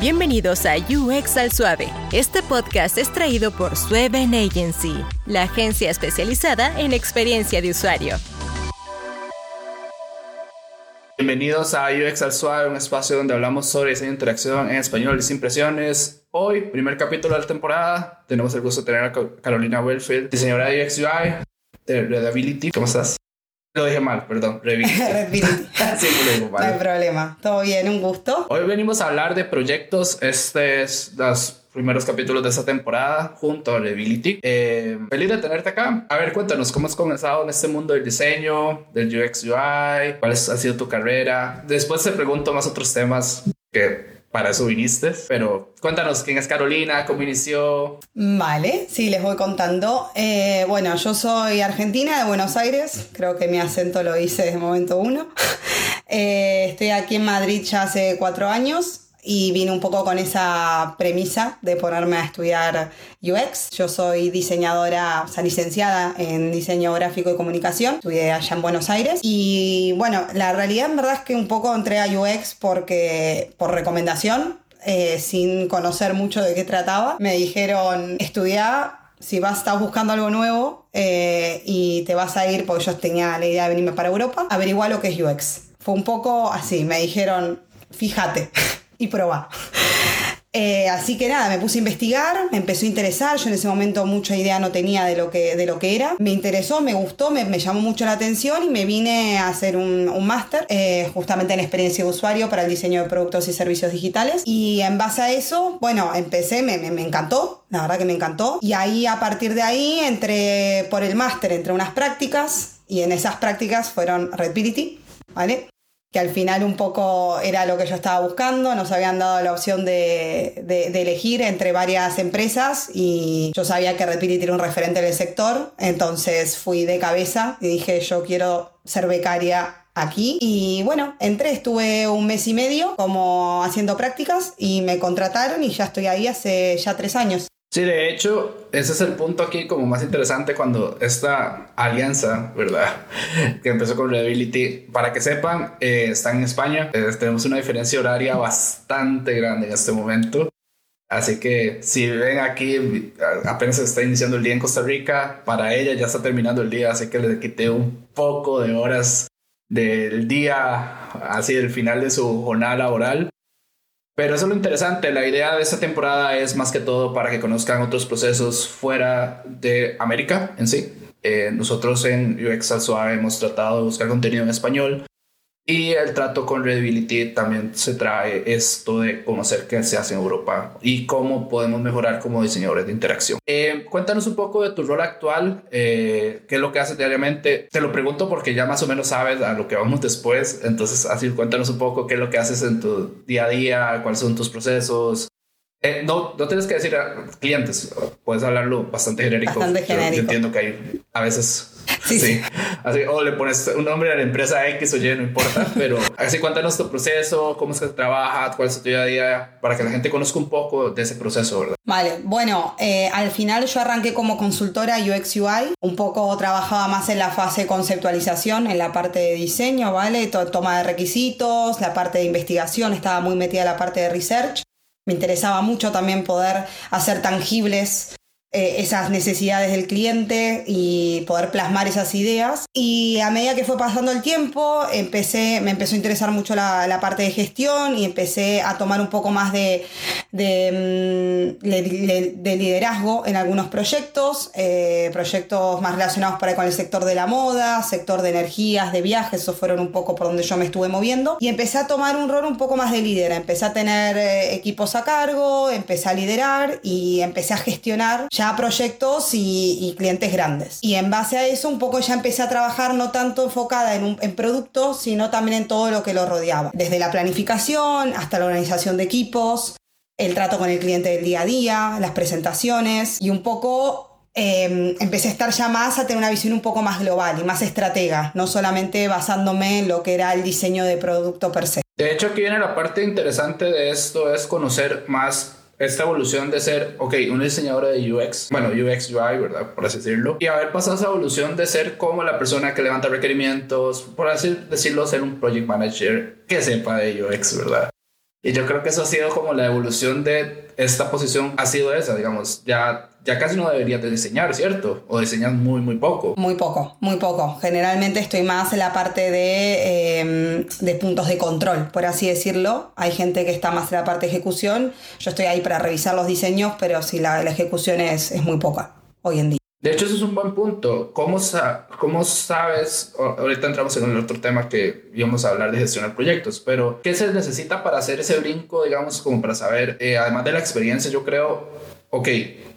Bienvenidos a UX al Suave. Este podcast es traído por Sueven Agency, la agencia especializada en experiencia de usuario. Bienvenidos a UX al Suave, un espacio donde hablamos sobre diseño de interacción en español y impresiones. Hoy, primer capítulo de la temporada, tenemos el gusto de tener a Carolina Wellfield, diseñadora de UX UI de Readability. ¿Cómo estás? Lo dije mal, perdón. Readability. sí, lo digo mal. No hay problema. Todo bien, un gusto. Hoy venimos a hablar de proyectos. Este es los primeros capítulos de esta temporada junto a Readability. Eh, feliz de tenerte acá. A ver, cuéntanos cómo has comenzado en este mundo del diseño, del UX UI, cuál ha sido tu carrera. Después te pregunto más otros temas que para eso viniste, pero cuéntanos quién es Carolina, cómo inició. Vale, sí, les voy contando. Eh, bueno, yo soy argentina de Buenos Aires, creo que mi acento lo hice desde momento uno. Eh, estoy aquí en Madrid ya hace cuatro años y vine un poco con esa premisa de ponerme a estudiar UX. Yo soy diseñadora, o sea, licenciada en diseño gráfico y comunicación, estudié allá en Buenos Aires y bueno, la realidad en verdad es que un poco entré a UX porque por recomendación, eh, sin conocer mucho de qué trataba, me dijeron estudiar si vas, estás buscando algo nuevo eh, y te vas a ir, porque yo tenía la idea de venirme para Europa, averigua lo que es UX. Fue un poco así, me dijeron, fíjate y probar. Eh, así que nada, me puse a investigar, me empezó a interesar, yo en ese momento mucha idea no tenía de lo que, de lo que era, me interesó, me gustó, me, llamó mucho la atención y me vine a hacer un, un máster eh, justamente en experiencia de usuario para el diseño de productos y servicios digitales y en base a eso, bueno, empecé, me, me, me encantó, la verdad que me encantó y ahí a partir de ahí entré por el máster, entre unas prácticas y en esas prácticas fueron Redbility, ¿vale? Que al final un poco era lo que yo estaba buscando, nos habían dado la opción de, elegir entre varias empresas y yo sabía que Redpility era un referente del sector, entonces fui de cabeza y dije yo quiero ser becaria aquí y bueno, entré, estuve un mes y medio como haciendo prácticas y me contrataron y ya estoy ahí hace ya tres años. Sí, de hecho, ese es el punto aquí como más interesante cuando esta alianza, ¿verdad? Que empezó con Readability, para que sepan, eh, están en España, eh, tenemos una diferencia horaria bastante grande en este momento. Así que si ven aquí, apenas está iniciando el día en Costa Rica, para ella ya está terminando el día, así que le quité un poco de horas del día, así del final de su jornada laboral. Pero eso es lo interesante, la idea de esta temporada es más que todo para que conozcan otros procesos fuera de América en sí. Eh, nosotros en UX hemos tratado de buscar contenido en español y el trato con Readability también se trae esto de conocer qué se hace en Europa y cómo podemos mejorar como diseñadores de interacción. Eh, cuéntanos un poco de tu rol actual, eh, qué es lo que haces diariamente. Te lo pregunto porque ya más o menos sabes a lo que vamos después. Entonces, así cuéntanos un poco qué es lo que haces en tu día a día, cuáles son tus procesos. Eh, no, no tienes que decir a clientes, puedes hablarlo bastante genérico. Bastante genérico. yo entiendo que hay a veces Sí, Así, o le pones un nombre a la empresa X o Y, no importa, pero así cuéntanos tu proceso, cómo es que trabajas, cuál es tu día a día, para que la gente conozca un poco de ese proceso, ¿verdad? Vale, bueno, eh, al final yo arranqué como consultora UX UI, un poco trabajaba más en la fase de conceptualización, en la parte de diseño, ¿vale? Toma de requisitos, la parte de investigación, estaba muy metida en la parte de research. Me interesaba mucho también poder hacer tangibles eh, esas necesidades del cliente y poder plasmar esas ideas. Y a medida que fue pasando el tiempo, empecé, me empezó a interesar mucho la, la parte de gestión y empecé a tomar un poco más de, de, mm, de, liderazgo en algunos proyectos, eh, proyectos más relacionados para con el sector de la moda, sector de energías, de viajes, esos fueron un poco por donde yo me estuve moviendo. Y empecé a tomar un rol un poco más de líder, empecé a tener eh, equipos a cargo, empecé a liderar y empecé a gestionar proyectos y, clientes grandes. Y en base a eso un poco ya empecé a trabajar no tanto enfocada en, un, en productos, sino también en todo lo que lo rodeaba. Desde la planificación hasta la organización de equipos, el trato con el cliente del día a día, las presentaciones y un poco em, empecé a estar ya más a tener una visión un poco más global y más estratega, no solamente basándome en lo que era el diseño de producto per se. De hecho, aquí viene la parte interesante de esto, es conocer más esta evolución de ser, ok, una diseñadora de UX, bueno, UX UI, ¿verdad? Por así decirlo, y haber pasado esa evolución de ser como la persona que levanta requerimientos, por así decirlo, ser un project manager que sepa de UX, ¿verdad? Y yo creo que eso ha sido como la evolución de esta posición, ha sido esa, digamos, ya, ya casi no deberías de diseñar, ¿cierto? O diseñas muy, muy poco. Muy poco, muy poco. Generalmente estoy más en la parte de, em, de puntos de control, por así decirlo. Hay gente que está más en la parte de ejecución. Yo estoy ahí para revisar los diseños, pero sí, la, la ejecución es, es muy poca hoy en día. De hecho, eso es un buen punto. ¿Cómo, ¿Cómo sabes? Ahorita entramos en el otro tema que íbamos a hablar de gestionar proyectos, pero ¿qué se necesita para hacer ese brinco, digamos, como para saber, eh, además de la experiencia, yo creo, ok,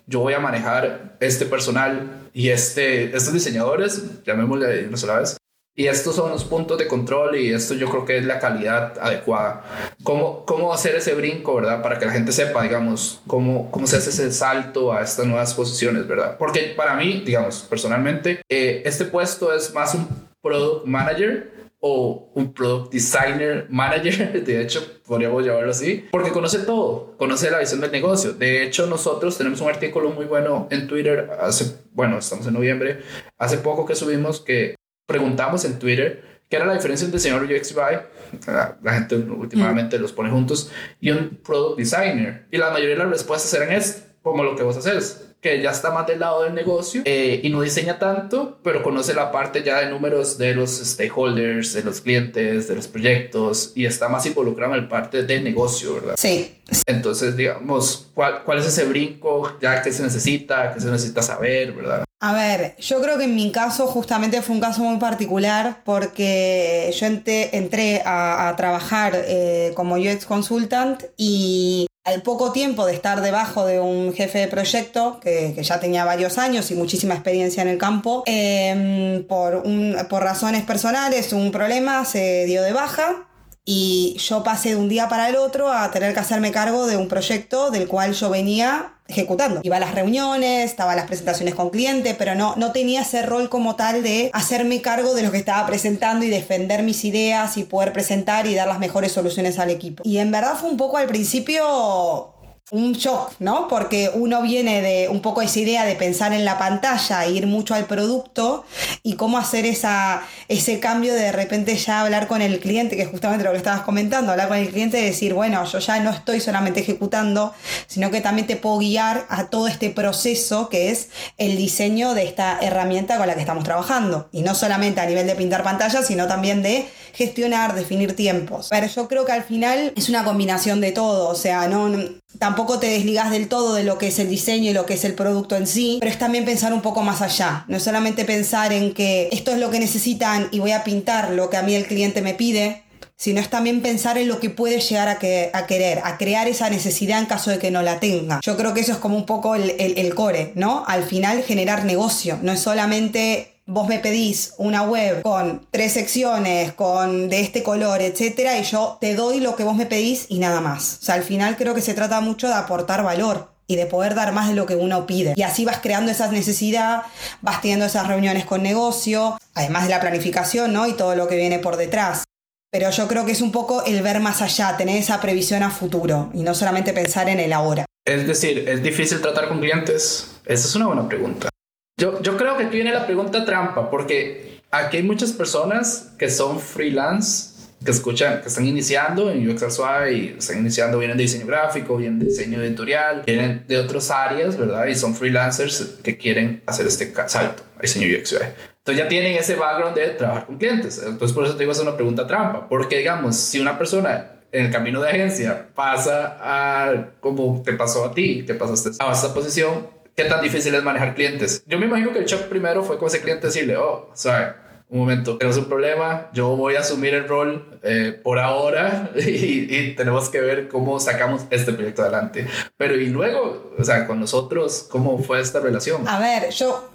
yo voy a manejar este personal y este, estos diseñadores, llamémosle una sola vez, y estos son los puntos de control y esto yo creo que es la calidad adecuada. ¿Cómo, cómo hacer ese brinco, verdad? Para que la gente sepa, digamos, cómo, cómo se hace ese salto a estas nuevas posiciones, ¿verdad? Porque para mí, digamos, personalmente, eh, este puesto es más un product manager o un product designer manager, de hecho podríamos llamarlo así, porque conoce todo, conoce la visión del negocio. De hecho, nosotros tenemos un artículo muy bueno en Twitter, hace, bueno, estamos en noviembre, hace poco que subimos que preguntamos en Twitter qué era la diferencia entre diseñador UX UI, la, gente últimamente los pone juntos, y un product designer. Y la mayoría de las respuestas eran es como lo que vos haces que ya está más del lado del negocio eh, y no diseña tanto, pero conoce la parte ya de números de los stakeholders, de los clientes, de los proyectos y está más involucrado en la parte de negocio, ¿verdad? Sí. Entonces, digamos, ¿cuál, cuál es ese brinco ya que se necesita, que se necesita saber, ¿verdad? A ver, yo creo que en mi caso justamente fue un caso muy particular porque yo entré, a, trabajar eh, como UX consultant y al poco tiempo de estar debajo de un jefe de proyecto que, ya tenía varios años y muchísima experiencia en el campo, em, por, por razones personales, un problema se dio de baja y yo pasé de un día para el otro a tener que hacerme cargo de un proyecto del cual yo venía ejecutando. Iba a las reuniones, estaba a las presentaciones con clientes, pero no, no tenía ese rol como tal de hacerme cargo de lo que estaba presentando y defender mis ideas y poder presentar y dar las mejores soluciones al equipo. Y en verdad fue un poco al principio un shock, ¿no? Porque uno viene de un poco esa idea de pensar en la pantalla, ir mucho al producto y cómo hacer esa, ese cambio de de repente ya hablar con el cliente, que es justamente lo que estabas comentando, hablar con el cliente y decir, bueno, yo ya no estoy solamente ejecutando, sino que también te puedo guiar a todo este proceso que es el diseño de esta herramienta con la que estamos trabajando. Y no solamente a nivel de pintar pantallas, sino también de gestionar, definir tiempos. Pero yo creo que al final es una combinación de todo, o sea, no, tampoco te desligas del todo de lo que es el diseño y lo que es el producto en sí, pero es también pensar un poco más allá, no es solamente pensar en que esto es lo que necesitan y voy a pintar lo que a mí el cliente me pide, sino es también pensar en lo que puede llegar a, a, querer, a crear esa necesidad en caso de que no la tenga. Yo creo que eso es como un poco el, el core, ¿no? Al final generar negocio, no es solamente vos me pedís una web con tres secciones, con de este color, etcétera, y yo te doy lo que vos me pedís y nada más. O sea, al final creo que se trata mucho de aportar valor y de poder dar más de lo que uno pide. Y así vas creando esa necesidad, vas teniendo esas reuniones con negocio, además de la planificación, ¿no? Y todo lo que viene por detrás. Pero yo creo que es un poco el ver más allá, tener esa previsión a futuro y no solamente pensar en el ahora. Es decir, ¿es difícil tratar con clientes? Esa es una buena pregunta. Yo, yo creo que aquí viene la pregunta trampa, porque aquí hay muchas personas que son freelance, que escuchan, que están iniciando en UX y están iniciando, vienen de diseño gráfico, vienen de diseño editorial, vienen de otras áreas, ¿verdad? Y son freelancers que quieren hacer este salto a diseño UX Entonces ya tienen ese background de trabajar con clientes. Entonces por eso te digo, es una pregunta trampa, porque digamos, si una persona en el camino de agencia pasa a, como te pasó a ti, te pasaste a esa posición, qué tan difícil es manejar clientes. Yo me imagino que el shock primero fue con ese cliente decirle, oh, sea, un momento, tenemos un problema, yo voy a asumir el rol eh, por ahora y, y, tenemos que ver cómo sacamos este proyecto adelante. Pero y luego, o sea, con nosotros, ¿cómo fue esta relación? A ver, yo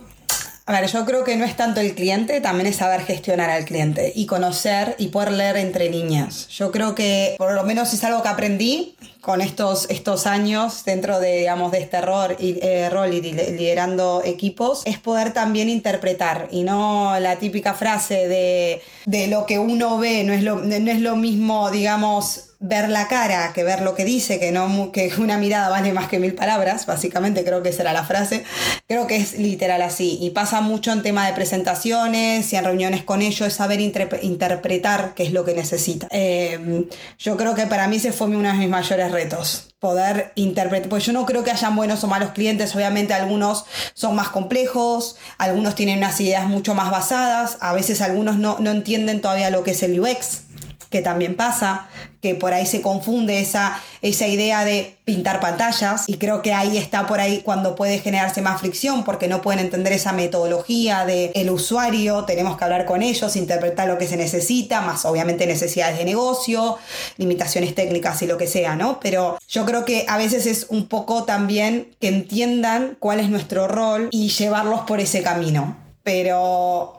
a ver, yo creo que no es tanto el cliente, también es saber gestionar al cliente y conocer y poder leer entre líneas. Yo creo que por lo menos es algo que aprendí con estos, estos años dentro de, digamos, de este rol y, eh, rol y liderando equipos, es poder también interpretar y no la típica frase de, de lo que uno ve, no es lo, no es lo mismo, digamos, ver la cara que ver lo que dice, que, no, que una mirada vale más que mil palabras, básicamente creo que esa era la frase. Creo que es literal así. Y pasa mucho en tema de presentaciones y en reuniones con ellos, es saber interpretar qué es lo que necesita. Eh, yo creo que para mí ese fue uno de mis mayores retos poder interpretar, pues yo no creo que hayan buenos o malos clientes, obviamente algunos son más complejos, algunos tienen unas ideas mucho más basadas, a veces algunos no, no entienden todavía lo que es el UX, que también pasa, que por ahí se confunde esa, esa idea de pintar pantallas y creo que ahí está por ahí cuando puede generarse más fricción porque no pueden entender esa metodología del el usuario, tenemos que hablar con ellos, interpretar lo que se necesita, más obviamente necesidades de negocio, limitaciones técnicas y lo que sea, ¿no? Pero yo creo que a veces es un poco también que entiendan cuál es nuestro rol y llevarlos por ese camino. Pero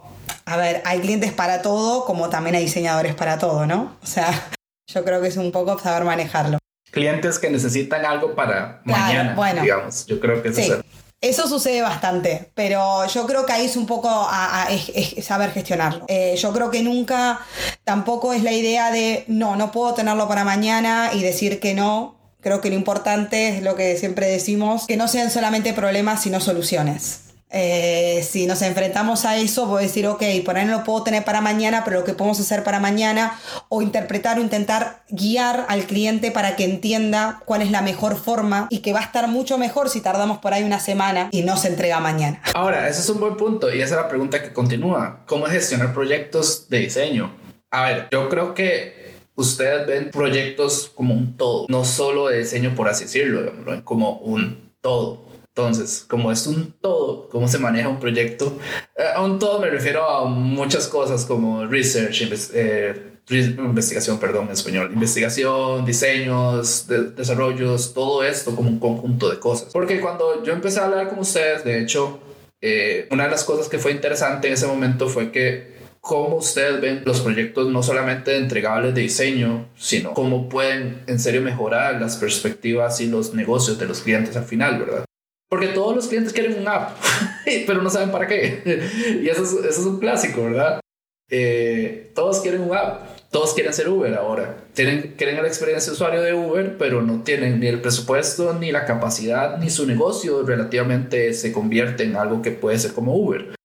a ver, hay clientes para todo, como también hay diseñadores para todo, ¿no? O sea, yo creo que es un poco saber manejarlo. Clientes que necesitan algo para mañana, bueno, digamos. Yo creo que eso sí. Eso sucede bastante, pero yo creo que ahí es un poco a, saber gestionarlo. Eh, yo creo que nunca tampoco es la idea de no, no puedo tenerlo para mañana y decir que no. Creo que lo importante es lo que siempre decimos, que no sean solamente problemas, sino soluciones. Eh, si nos enfrentamos a eso, voy a decir, ok, por ahí no lo puedo tener para mañana, pero lo que podemos hacer para mañana, o interpretar o intentar guiar al cliente para que entienda cuál es la mejor forma y que va a estar mucho mejor si tardamos por ahí una semana y no se entrega mañana. Ahora, ese es un buen punto y esa es la pregunta que continúa. ¿Cómo gestionar proyectos de diseño? A ver, yo creo que ustedes ven proyectos como un todo, no solo de diseño por así decirlo, como un todo. Entonces, como es un todo, cómo se maneja un proyecto, eh, a un todo me refiero a muchas cosas como research, eh, investigación, perdón, en español, investigación, diseños, desarrollos, todo esto como un conjunto de cosas. Porque cuando yo empecé a hablar con ustedes, de hecho, eh, una de las cosas que fue interesante en ese momento fue que cómo ustedes ven los proyectos no solamente entregables de diseño, sino cómo pueden en serio mejorar las perspectivas y los negocios de los clientes al final, ¿verdad? Porque todos los clientes quieren un app, pero no saben para qué. y eso es, un clásico, ¿verdad? Eh, todos quieren un app, todos quieren ser Uber ahora. Tienen, quieren la experiencia de usuario de Uber, pero no tienen ni el presupuesto, ni la capacidad, ni su negocio relativamente se convierte en algo que puede ser como Uber.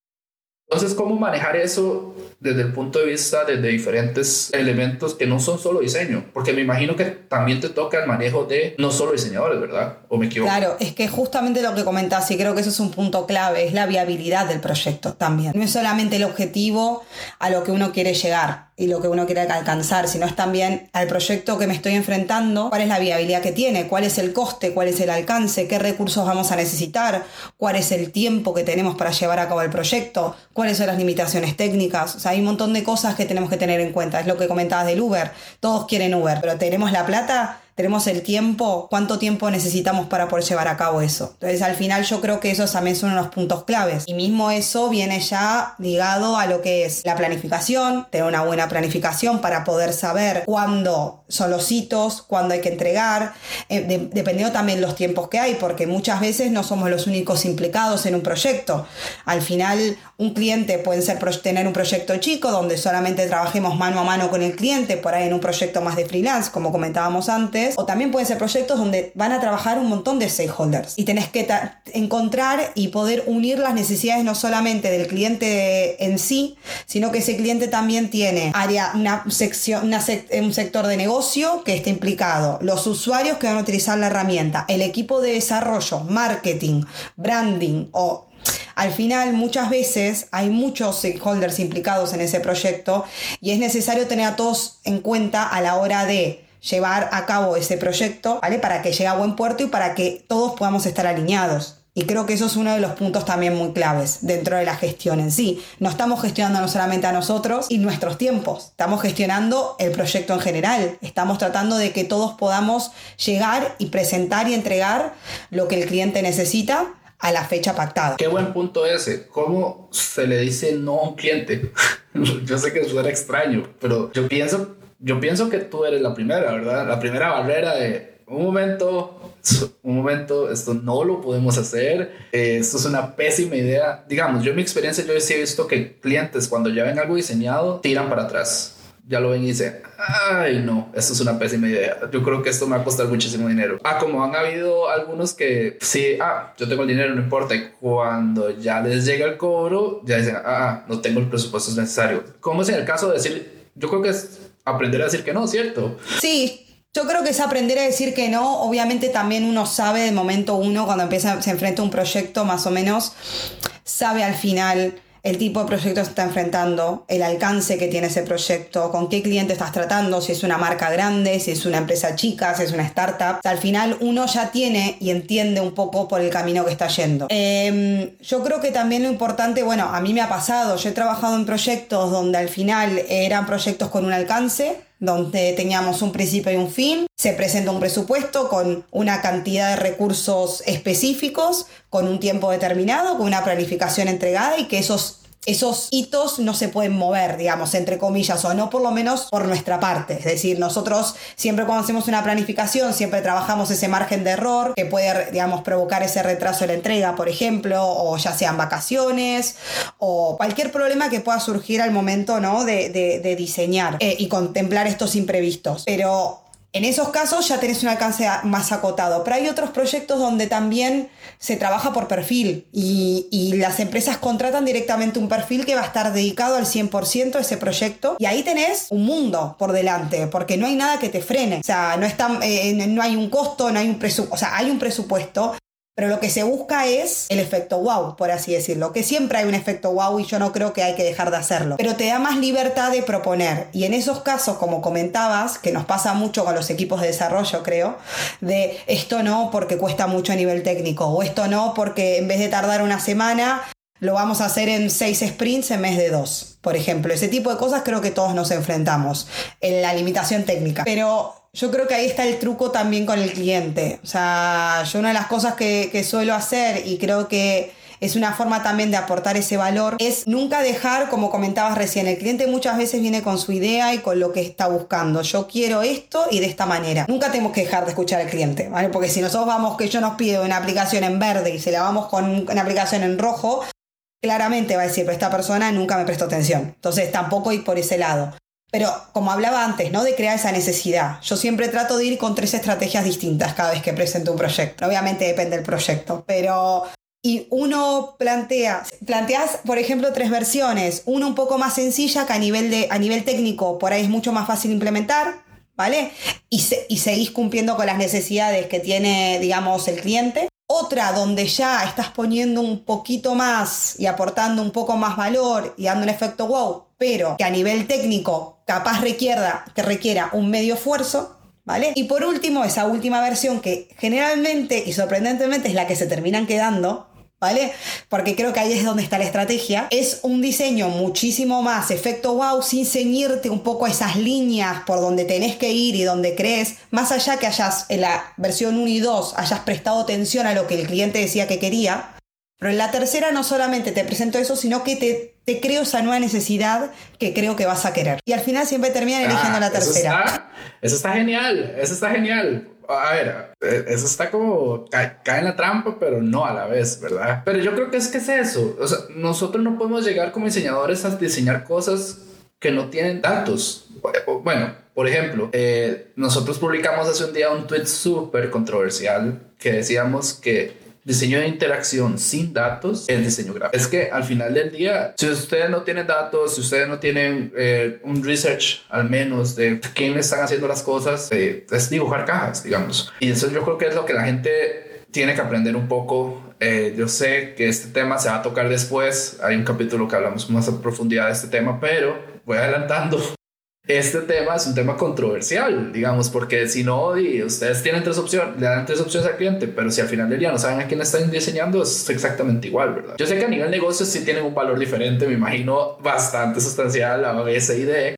Entonces, ¿cómo manejar eso desde el punto de vista de, diferentes elementos que no son solo diseño? Porque me imagino que también te toca el manejo de no solo diseñadores, ¿verdad? ¿O me equivoco? Claro, es que justamente lo que comentás, y creo que eso es un punto clave, es la viabilidad del proyecto también. No es solamente el objetivo a lo que uno quiere llegar y lo que uno quiere alcanzar, sino es también al proyecto que me estoy enfrentando, cuál es la viabilidad que tiene, cuál es el coste, cuál es el alcance, qué recursos vamos a necesitar, cuál es el tiempo que tenemos para llevar a cabo el proyecto, cuáles son las limitaciones técnicas. O sea, hay un montón de cosas que tenemos que tener en cuenta. Es lo que comentabas del Uber. Todos quieren Uber, pero tenemos la plata tenemos el tiempo, cuánto tiempo necesitamos para poder llevar a cabo eso. Entonces al final yo creo que esos también son unos puntos claves. Y mismo eso viene ya ligado a lo que es la planificación, tener una buena planificación para poder saber cuándo son los hitos, cuándo hay que entregar, eh, dependiendo también los tiempos que hay, porque muchas veces no somos los únicos implicados en un proyecto. Al final un cliente puede ser tener un proyecto chico donde solamente trabajemos mano a mano con el cliente, por ahí en un proyecto más de freelance, como comentábamos antes o también pueden ser proyectos donde van a trabajar un montón de stakeholders. Y tenés que encontrar y poder unir las necesidades no solamente del cliente en sí, sino que ese cliente también tiene área, una sección, un sector de negocio que está implicado, los usuarios que van a utilizar la herramienta, el equipo de desarrollo, marketing, branding o al final, muchas veces hay muchos stakeholders implicados en ese proyecto y es necesario tener a todos en cuenta a la hora de llevar a cabo ese proyecto, ¿vale? Para que llegue a buen puerto y para que todos podamos estar alineados. Y creo que eso es uno de los puntos también muy claves dentro de la gestión en sí. No estamos gestionando no solamente a nosotros y nuestros tiempos, estamos gestionando el proyecto en general. Estamos tratando de que todos podamos llegar y presentar y entregar lo que el cliente necesita a la fecha pactada. Qué buen punto ese. ¿Cómo se le dice no a un cliente? yo sé que suena extraño, pero yo pienso yo pienso que tú eres la primera, ¿verdad? La primera barrera de un momento, un momento, esto no lo podemos hacer, eh, esto es una pésima idea. Digamos, yo en mi experiencia, yo sí he visto que clientes cuando ya ven algo diseñado, tiran para atrás. ya lo ven y dicen, ay no, esto es una pésima idea. Yo creo que esto me va a costar muchísimo dinero. Ah, como han habido algunos que sí, ah, yo tengo el dinero, no importa. Y cuando ya les llega el cobro, ya dicen, ah, no tengo el presupuesto necesario. ¿Cómo es en el caso de decir, yo creo que es aprender a decir que no, ¿cierto? Sí, yo creo que es aprender a decir que no. Obviamente también uno sabe de momento uno cuando empieza, se enfrenta a un proyecto más o menos, sabe al final el tipo de proyecto que está enfrentando, el alcance que tiene ese proyecto, con qué cliente estás tratando, si es una marca grande, si es una empresa chica, si es una startup. Al final uno ya tiene y entiende un poco por el camino que está yendo. Em, yo creo que también lo importante, bueno, a mí me ha pasado, yo he trabajado en proyectos donde al final eran proyectos con un alcance, donde teníamos un principio y un fin, se presenta un presupuesto con una cantidad de recursos específicos, con un tiempo determinado, con una planificación entregada y que esos esos hitos no se pueden mover, digamos, entre comillas, o no por lo menos por nuestra parte. Es decir, nosotros siempre cuando hacemos una planificación, siempre trabajamos ese margen de error que puede, digamos, provocar ese retraso en la entrega, por ejemplo, o ya sean vacaciones, o cualquier problema que pueda surgir al momento, ¿no? De, diseñar eh, y contemplar estos imprevistos. Pero en esos casos ya tenés un alcance más acotado, pero hay otros proyectos donde también se trabaja por perfil y, las empresas contratan directamente un perfil que va a estar dedicado al 100% a ese proyecto y ahí tenés un mundo por delante, porque no hay nada que te frene, o sea, no, eh, no hay un costo, no hay un presupuesto, o sea, hay un presupuesto, pero lo que se busca es el efecto wow, por así decirlo. Que siempre hay un efecto wow y yo no creo que hay que dejar de hacerlo. Pero te da más libertad de proponer. Y en esos casos, como comentabas, que nos pasa mucho con los equipos de desarrollo, creo, de esto no porque cuesta mucho a nivel técnico, o esto no porque en vez de tardar una semana, lo vamos a hacer en seis sprints en vez de dos. Por ejemplo, ese tipo de cosas creo que todos nos enfrentamos en la limitación técnica. Pero yo creo que ahí está el truco también con el cliente. O sea, yo una de las cosas que, suelo hacer y creo que es una forma también de aportar ese valor, es nunca dejar, como comentabas recién, el cliente muchas veces viene con su idea y con lo que está buscando. Yo quiero esto y de esta manera. Nunca tenemos que dejar de escuchar al cliente, ¿vale? Porque si nosotros vamos, que yo nos pido una aplicación en verde y se la vamos con una aplicación en rojo, claramente va a decir, pero esta persona nunca me prestó atención. Entonces tampoco ir por ese lado. Pero como hablaba antes, ¿no? De crear esa necesidad. Yo siempre trato de ir con tres estrategias distintas cada vez que presento un proyecto. Obviamente depende del proyecto, pero y uno plantea, planteas, por ejemplo, tres versiones. Una un poco más sencilla que a nivel, de, a nivel técnico por ahí es mucho más fácil implementar, ¿vale? Y, y seguís cumpliendo con las necesidades que tiene, digamos, el cliente. Otra donde ya estás poniendo un poquito más y aportando un poco más valor y dando un efecto wow, pero que a nivel técnico capaz requiera, que requiera un medio esfuerzo, ¿vale? Y por último, esa última versión que generalmente y sorprendentemente es la que se terminan quedando, ¿vale? Porque creo que ahí es donde está la estrategia. Es un diseño muchísimo más efecto wow, sin ceñirte un poco a esas líneas por donde tenés que ir y donde crees, más allá que hayas en la versión 1 y 2 hayas prestado atención a lo que el cliente decía que quería. Pero en la tercera no solamente te presento eso, sino que te, te creo esa nueva necesidad que creo que vas a querer. Y al final siempre terminan eligiendo la tercera. Eso está, eso está genial, eso está genial a ver, eh, eso está como cae, en la trampa, pero no a la vez, ¿verdad? Pero yo creo que es que es eso. O sea, nosotros no podemos llegar como diseñadores a diseñar cosas que no tienen datos. Bueno, por ejemplo, eh, nosotros publicamos hace un día un tweet súper controversial que decíamos que diseño de interacción sin datos es diseño gráfico. Es que al final del día, si ustedes no tienen datos, si ustedes no tienen eh, un research al menos de quién están haciendo las cosas, eh, es dibujar cajas, digamos. Y eso yo creo que es lo que la gente tiene que aprender un poco. Eh, yo sé que este tema se va a tocar después. Hay un capítulo que hablamos más a profundidad de este tema, pero voy adelantando este tema es un tema controversial, digamos, porque si no, ustedes tienen tres opciones, le dan tres opciones al cliente, pero si al final del día no saben a quién están diseñando, es exactamente igual, ¿verdad? Yo sé que a nivel negocio sí tienen un valor diferente, me imagino bastante sustancial a idea,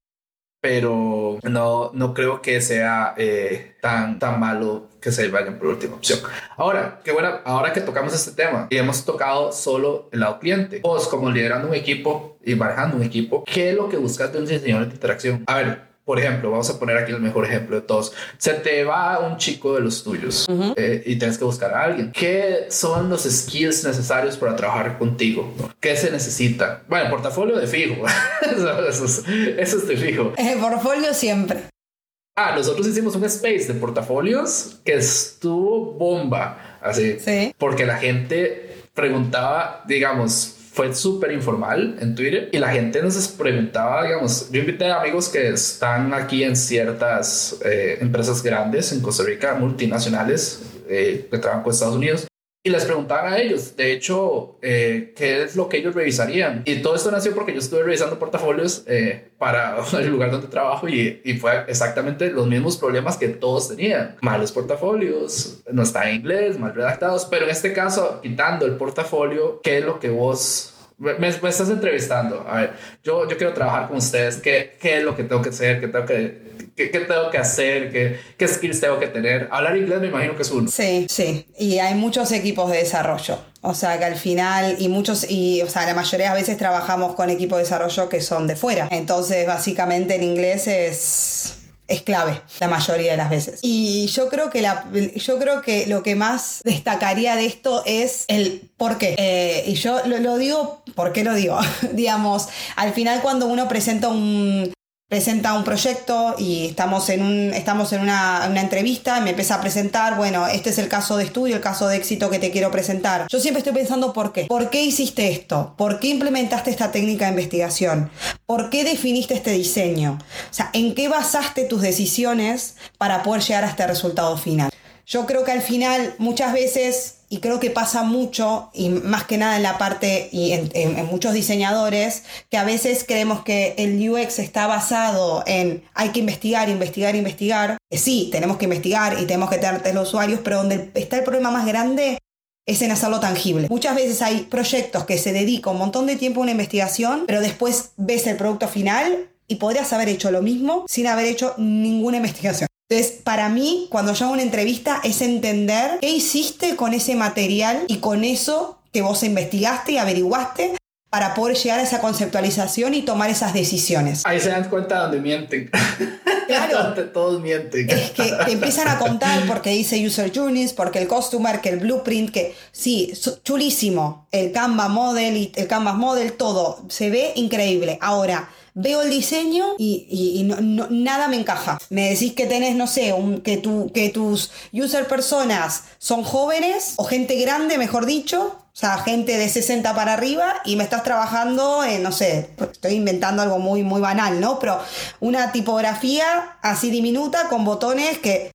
pero no, no creo que sea eh, tan, tan malo que se vayan por última opción. Ahora, qué bueno, ahora que tocamos este tema y hemos tocado solo el lado cliente, vos como liderando un equipo y manejando un equipo, ¿qué es lo que buscas de un diseñador de interacción? A ver, por ejemplo, vamos a poner aquí el mejor ejemplo de todos. Se te va un chico de los tuyos eh, y tienes que buscar a alguien. ¿Qué son los skills necesarios para trabajar contigo? ¿Qué se necesita? Bueno, portafolio de fijo. eso, es, de fijo. El portafolio siempre. Ah, nosotros hicimos un space de portafolios que estuvo bomba, así. Sí. Porque la gente preguntaba, digamos, fue súper informal en Twitter y la gente nos preguntaba, digamos, yo invité amigos que están aquí en ciertas eh, empresas grandes en Costa Rica, multinacionales, eh, que trabajan con Estados Unidos, y les preguntaban a ellos, de hecho, eh, qué es lo que ellos revisarían. Y todo esto nació porque yo estuve revisando portafolios eh, para el lugar donde trabajo y, y, fue exactamente los mismos problemas que todos tenían. Malos portafolios, no está en inglés, mal redactados, pero en este caso, quitando el portafolio, ¿qué es lo que vos me, me, estás entrevistando. A ver, yo, yo quiero trabajar con ustedes. ¿Qué, ¿Qué es lo que tengo que hacer? ¿Qué tengo que, qué, qué tengo que hacer? ¿Qué, ¿Qué skills tengo que tener? Hablar inglés me imagino que es uno. Sí, sí. Y hay muchos equipos de desarrollo. O sea que al final, y muchos, y o sea, la mayoría de veces trabajamos con equipos de desarrollo que son de fuera. Entonces, básicamente el inglés es es clave la mayoría de las veces. Y yo creo que, la, yo creo que lo que más destacaría de esto es el por qué. Eh, y yo lo, lo, digo, ¿por qué lo digo? Digamos, al final cuando uno presenta un, presenta un proyecto y estamos en, un, estamos en una, una, entrevista, me empieza a presentar, bueno, este es el caso de estudio, el caso de éxito que te quiero presentar. Yo siempre estoy pensando por qué. ¿Por qué hiciste esto? ¿Por qué implementaste esta técnica de investigación? ¿Por qué definiste este diseño? O sea, ¿en qué basaste tus decisiones para poder llegar a este resultado final? Yo creo que al final muchas veces y creo que pasa mucho, y más que nada en la parte y en, muchos diseñadores, que a veces creemos que el UX está basado en hay que investigar, investigar, investigar. sí, tenemos que investigar y tenemos que tener los usuarios, pero donde está el problema más grande es en hacerlo tangible. Muchas veces hay proyectos que se dedican un montón de tiempo a una investigación, pero después ves el producto final y podrías haber hecho lo mismo sin haber hecho ninguna investigación. Entonces, para mí, cuando yo hago una entrevista, es entender qué hiciste con ese material y con eso que vos investigaste y averiguaste para poder llegar a esa conceptualización y tomar esas decisiones. Ahí se dan cuenta donde mienten. Claro. todos mienten. Es que te empiezan a contar porque dice user journeys, porque el customer, que el blueprint, que sí, chulísimo. El Canva model, el Canvas model, todo. Se ve increíble. Ahora, veo el diseño y, nada me encaja. Me decís que tenés, no sé, que, tu, que tus user personas son jóvenes o gente grande, mejor dicho. O sea, gente de 60 para arriba y me estás trabajando en, no sé, estoy inventando algo muy, muy banal, ¿no? Pero una tipografía así diminuta con botones que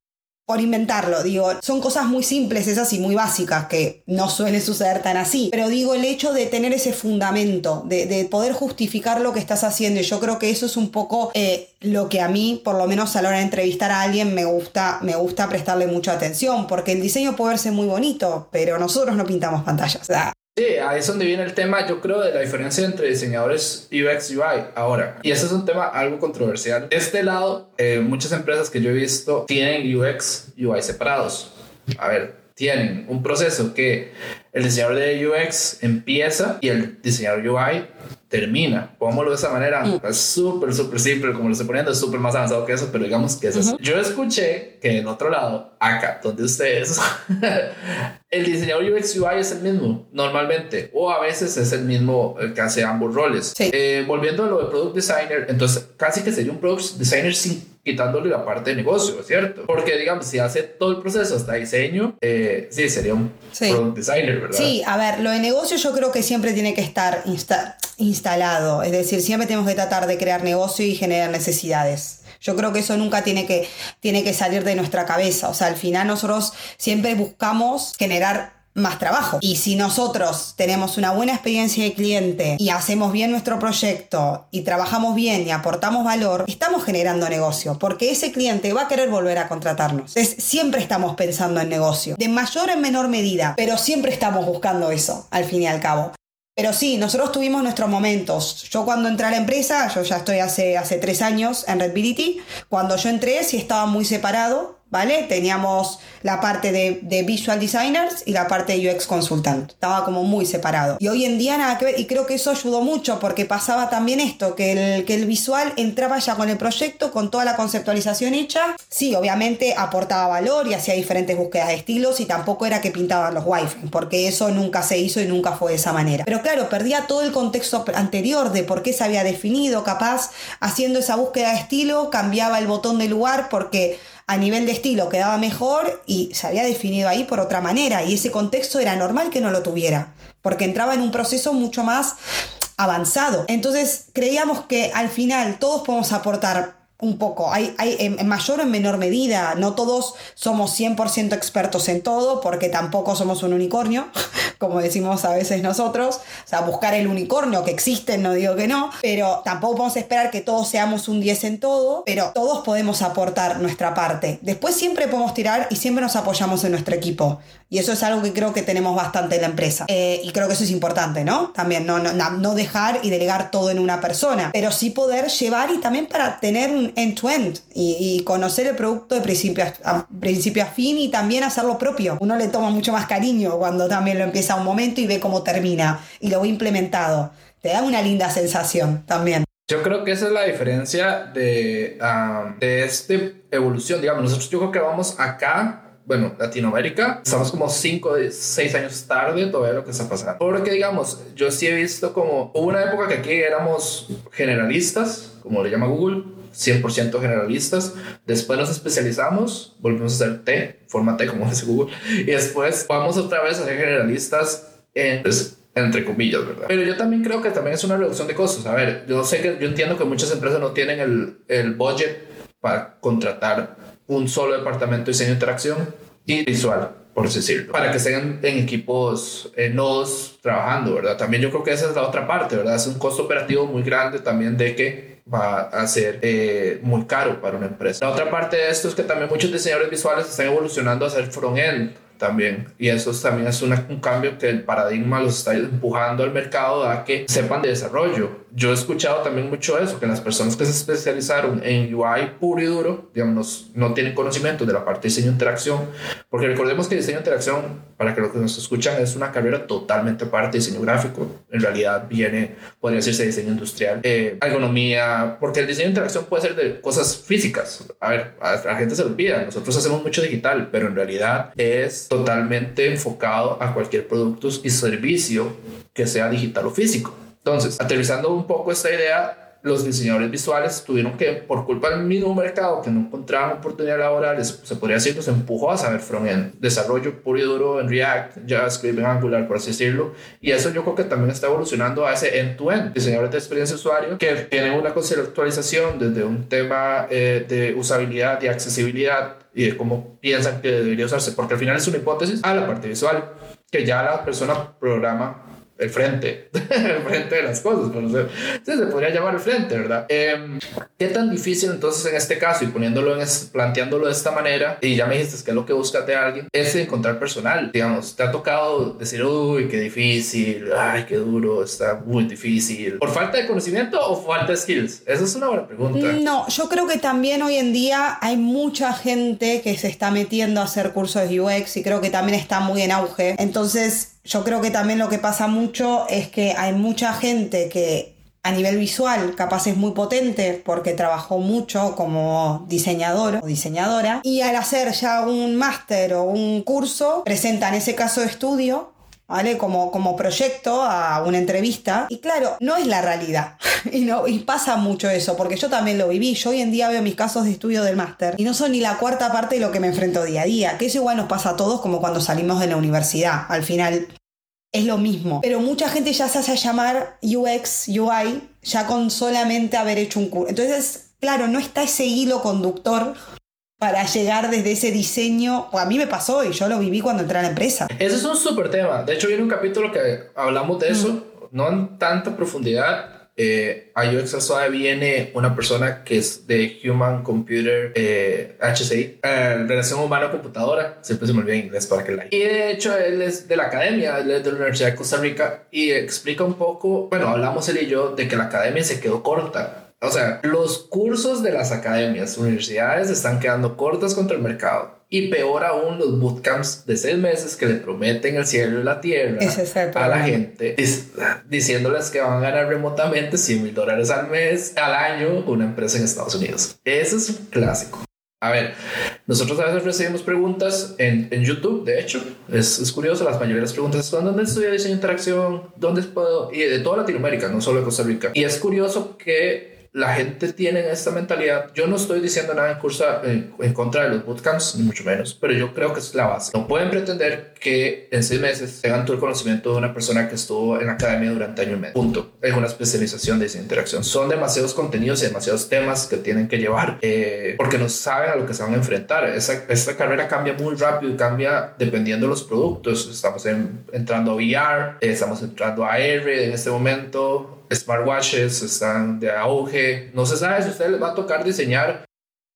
por inventarlo. Digo, son cosas muy simples, esas y muy básicas, que no suele suceder tan así. Pero digo, el hecho de tener ese fundamento, de, poder justificar lo que estás haciendo, y yo creo que eso es un poco eh, lo que a mí, por lo menos a la hora de entrevistar a alguien, me gusta, me gusta prestarle mucha atención, porque el diseño puede verse muy bonito, pero nosotros no pintamos pantallas. Sí, ahí es donde viene el tema, yo creo, de la diferencia entre diseñadores UX UI ahora. Y ese es un tema algo controversial. De este lado, eh, muchas empresas que yo he visto tienen UX UI separados. A ver, tienen un proceso que el diseñador de UX empieza y el diseñador UI termina. Pongámoslo de esa manera. Mm. Es súper, súper simple, como lo estoy poniendo, es súper más avanzado que eso, pero digamos que es eso. Yo escuché que en otro lado, acá, donde ustedes, el diseñador UX UI es el mismo, normalmente, o a veces es el mismo el que hace ambos roles. Eh, volviendo a lo de Product Designer, entonces casi que sería un Product Designer sin quitándole la parte de negocio, ¿cierto? Porque, digamos, si hace todo el proceso hasta diseño, eh, sí, sería un product designer, ¿verdad? Sí, a ver, lo de negocio yo creo que siempre tiene que estar instalado, es decir, siempre tenemos que tratar de crear negocio y generar necesidades. Yo creo que eso nunca tiene que, tiene que salir de nuestra cabeza. O sea, al final nosotros siempre buscamos generar más trabajo. Y si nosotros tenemos una buena experiencia de cliente y hacemos bien nuestro proyecto y trabajamos bien y aportamos valor, estamos generando negocio porque ese cliente va a querer volver a contratarnos. Entonces, siempre estamos pensando en negocio, de mayor en menor medida, pero siempre estamos buscando eso, al fin y al cabo. Pero sí, nosotros tuvimos nuestros momentos. Yo cuando entré a la empresa, yo ya estoy hace, hace tres años en Redbility, cuando yo entré sí estaba muy separado ¿vale? Teníamos la parte de, visual designers y la parte de UX consultant. Estaba como muy separado. Y hoy en día nada que ver, y creo que eso ayudó mucho porque pasaba también esto, que el, que el visual entraba ya con el proyecto, con toda la conceptualización hecha. Sí, obviamente aportaba valor y hacía diferentes búsquedas de estilos y tampoco era que pintaban los wifi, porque eso nunca se hizo y nunca fue de esa manera. Pero claro, perdía todo el contexto anterior de por qué se había definido, capaz haciendo esa búsqueda de estilo, cambiaba el botón de lugar porque a nivel de estilo quedaba mejor y se había definido ahí por otra manera y ese contexto era normal que no lo tuviera, porque entraba en un proceso mucho más avanzado. Entonces creíamos que al final todos podemos aportar un poco, hay, hay en mayor o en menor medida, no todos somos 100% expertos en todo, porque tampoco somos un unicornio, como decimos a veces nosotros, o sea, buscar el unicornio que existe, no digo que no, pero tampoco podemos esperar que todos seamos un 10 en todo, pero todos podemos aportar nuestra parte. Después siempre podemos tirar y siempre nos apoyamos en nuestro equipo. Y eso es algo que creo que tenemos bastante en la empresa. Eh, y creo que eso es importante, ¿no? También no, no, no dejar y delegar todo en una persona, pero sí poder llevar y también para tener un end-to-end y, conocer el producto de principio a, principio a fin y también hacerlo propio. Uno le toma mucho más cariño cuando también lo empieza un momento y ve cómo termina y lo ve implementado. Te da una linda sensación también. Yo creo que esa es la diferencia de, um, de esta evolución. Digamos, nosotros yo creo que vamos acá bueno, Latinoamérica, estamos como 5, 6 años tarde todavía lo que está pasando. Porque, digamos, yo sí he visto como una época que aquí éramos generalistas, como le llama Google, 100% generalistas. Después nos especializamos, volvimos a hacer T, forma T como dice Google, y después vamos otra vez a ser generalistas en, pues, entre comillas, ¿verdad? Pero yo también creo que también es una reducción de costos. A ver, yo sé que yo entiendo que muchas empresas no tienen el, el budget para contratar un solo departamento de diseño de interacción y visual, por decirlo, para que estén en equipos, en nodos trabajando, ¿verdad? También yo creo que esa es la otra parte, ¿verdad? Es un costo operativo muy grande también de que va a ser eh, muy caro para una empresa. La otra parte de esto es que también muchos diseñadores visuales están evolucionando a ser front-end también. Y eso también es un cambio que el paradigma los está empujando al mercado a que sepan de desarrollo. Yo he escuchado también mucho eso, que las personas que se especializaron en UI puro y duro, digamos, no tienen conocimiento de la parte de diseño interacción, porque recordemos que diseño interacción, para que los que nos escuchan, es una carrera totalmente aparte de diseño gráfico. En realidad viene, podría decirse diseño industrial, eh, ergonomía, porque el diseño interacción puede ser de cosas físicas. A ver, a la gente se olvida, nosotros hacemos mucho digital, pero en realidad es totalmente enfocado a cualquier producto y servicio que sea digital o físico. Entonces, aterrizando un poco esta idea, los diseñadores visuales tuvieron que, por culpa del mismo mercado, que no encontraban oportunidades laborales, se podría decir que se empujó a saber frontend, desarrollo puro y duro en React, JavaScript, en Angular, por así decirlo. Y eso yo creo que también está evolucionando a ese end-to-end. Diseñadores de experiencia de usuario que tienen una conceptualización desde un tema eh, de usabilidad y accesibilidad y de cómo piensan que debería usarse, porque al final es una hipótesis a la parte visual, que ya la persona programa el frente, el frente de las cosas, pero se, se podría llamar el frente, ¿verdad? Em, ¿Qué tan difícil entonces en este caso y poniéndolo en, planteándolo de esta manera, y ya me dijiste que es lo que buscas de alguien, es encontrar personal, digamos, te ha tocado decir, uy, qué difícil, ay, qué duro, está muy difícil, por falta de conocimiento o falta de skills? Esa es una buena pregunta. No, yo creo que también hoy en día hay mucha gente que se está metiendo a hacer cursos de UX y creo que también está muy en auge, entonces yo creo que también lo que pasa mucho es que hay mucha gente que a nivel visual capaz es muy potente porque trabajó mucho como diseñador o diseñadora y al hacer ya un máster o un curso presentan ese caso de estudio ¿vale? Como, proyecto a una entrevista. Y claro, no es la realidad. y, no, y pasa mucho eso, porque yo también lo viví. Yo hoy en día veo mis casos de estudio del máster y no son ni la cuarta parte de lo que me enfrento día a día, que eso igual nos pasa a todos como cuando salimos de la universidad. Al final es lo mismo. Pero mucha gente ya se hace llamar UX, UI, ya con solamente haber hecho un curso. Entonces, claro, no está ese hilo conductor para llegar desde ese diseño. a mí me pasó y yo lo viví cuando entré a la empresa. Ese es un súper tema. De hecho, viene un capítulo que hablamos de eso, mm. no en tanta profundidad. Eh, a UX Suave viene una persona que es de Human Computer eh, HCI, eh, Relación Humano-Computadora, siempre se me olvida en inglés para que la... Y de hecho él es de la academia, él es de la Universidad de Costa Rica y explica un poco, bueno, hablamos él y yo de que la academia se quedó corta O sea, los cursos de las academias, universidades están quedando cortas contra el mercado. Y peor aún, los bootcamps de seis meses que le prometen el cielo y la tierra a la gente, diciéndoles que van a ganar remotamente 100 mil dólares al mes, al año, una empresa en Estados Unidos. Ese es un clásico. A ver, nosotros a veces recibimos preguntas en, en YouTube, de hecho, es, es, curioso, las mayoría de las preguntas son ¿dónde estudia diseño de interacción? ¿Dónde puedo? Y de toda Latinoamérica, no solo de Costa Rica. Y es curioso que la gente tiene esta mentalidad. Yo no estoy diciendo nada en, curso, en, contra de los bootcamps, ni mucho menos, pero yo creo que es la base. No pueden pretender que en seis meses tengan todo el conocimiento de una persona que estuvo en la academia durante año y medio. Punto. Es una especialización de esa interacción. Son demasiados contenidos y demasiados temas que tienen que llevar eh, porque no saben a lo que se van a enfrentar. Esa, esta carrera cambia muy rápido y cambia dependiendo de los productos. Estamos entrando a VR, eh, estamos entrando a AR en este momento smartwatches están de auge. No se sabe si a ustedes les va a tocar diseñar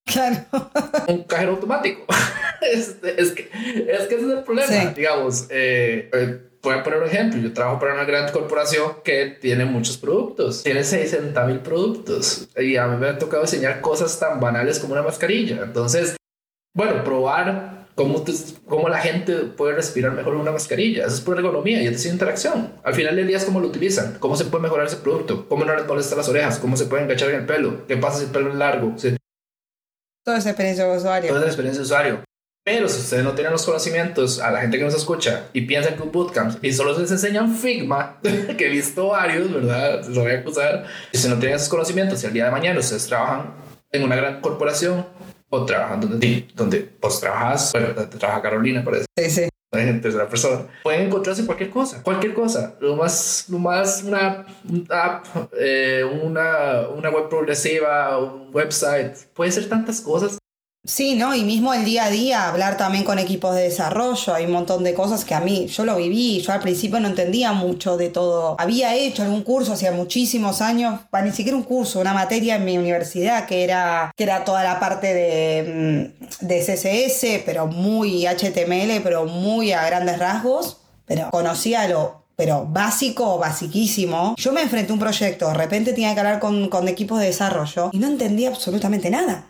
un cajero automático. es, es, que, es que ese es el problema. Digamos, eh, eh, voy a poner un ejemplo. Yo trabajo para una gran corporación que tiene muchos productos. Tiene 60 mil productos. Y a mí me ha tocado diseñar cosas tan banales como una mascarilla. Entonces, bueno, probar cómo, cómo la gente puede respirar mejor una mascarilla. Eso es por ergonomía y es interacción. Al final del día es cómo lo utilizan, cómo se puede mejorar ese producto, cómo no les molesta las orejas, cómo se puede enganchar en el pelo, qué pasa si el pelo es largo. Toda esa experiencia de usuario. Toda esa experiencia de usuario. Pero si ustedes no tienen los conocimientos, a la gente que nos escucha y piensan que un bootcamp y solo les enseñan Figma, que he visto varios, ¿verdad? Se voy a acusar. Si no tienen esos conocimientos y el día de mañana ustedes trabajan en una gran corporación o trabajando donde ti, donde pues trabajas, bueno, trabaja Carolina, parece. Sí, sí. En tercera persona. Pueden encontrarse cualquier cosa, cualquier cosa. Lo más, lo más, una, app, eh, una, una web progresiva, un website. Puede ser tantas cosas. Sí, ¿no? Y mismo el día a día, hablar también con equipos de desarrollo, hay un montón de cosas que a mí, yo lo viví, yo al principio no entendía mucho de todo. Había hecho algún curso hacía muchísimos años, ni siquiera un curso, una materia en mi universidad que era, que era toda la parte de, mm, de CSS, pero muy HTML, pero muy a grandes rasgos, pero conocía lo pero básico, basiquísimo. Yo me enfrenté a un proyecto, de repente tenía que hablar con, con equipos de desarrollo y no entendía absolutamente nada.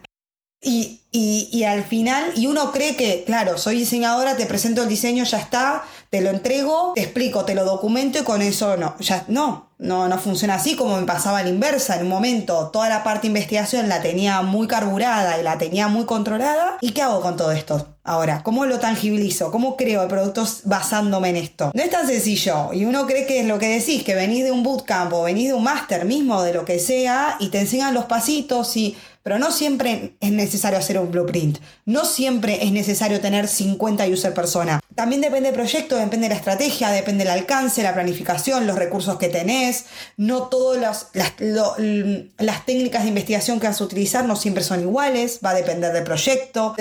Y, y, y, al final, y uno cree que, claro, soy diseñadora, te presento el diseño, ya está, te lo entrego, te explico, te lo documento y con eso no, ya no, no, no funciona así como me pasaba a la inversa. En un momento toda la parte de investigación la tenía muy carburada y la tenía muy controlada. ¿Y qué hago con todo esto? Ahora, ¿cómo lo tangibilizo? ¿Cómo creo productos basándome en esto? No es tan sencillo. Y uno cree que es lo que decís, que venís de un bootcamp o venís de un máster mismo, de lo que sea, y te enseñan los pasitos y pero no siempre es necesario hacer un blueprint. No siempre es necesario tener 50 user persona. También depende del proyecto, depende de la estrategia, depende del alcance, la planificación, los recursos que tenés. No todas las, las, técnicas de investigación que vas a utilizar no siempre son iguales. Va a depender del proyecto.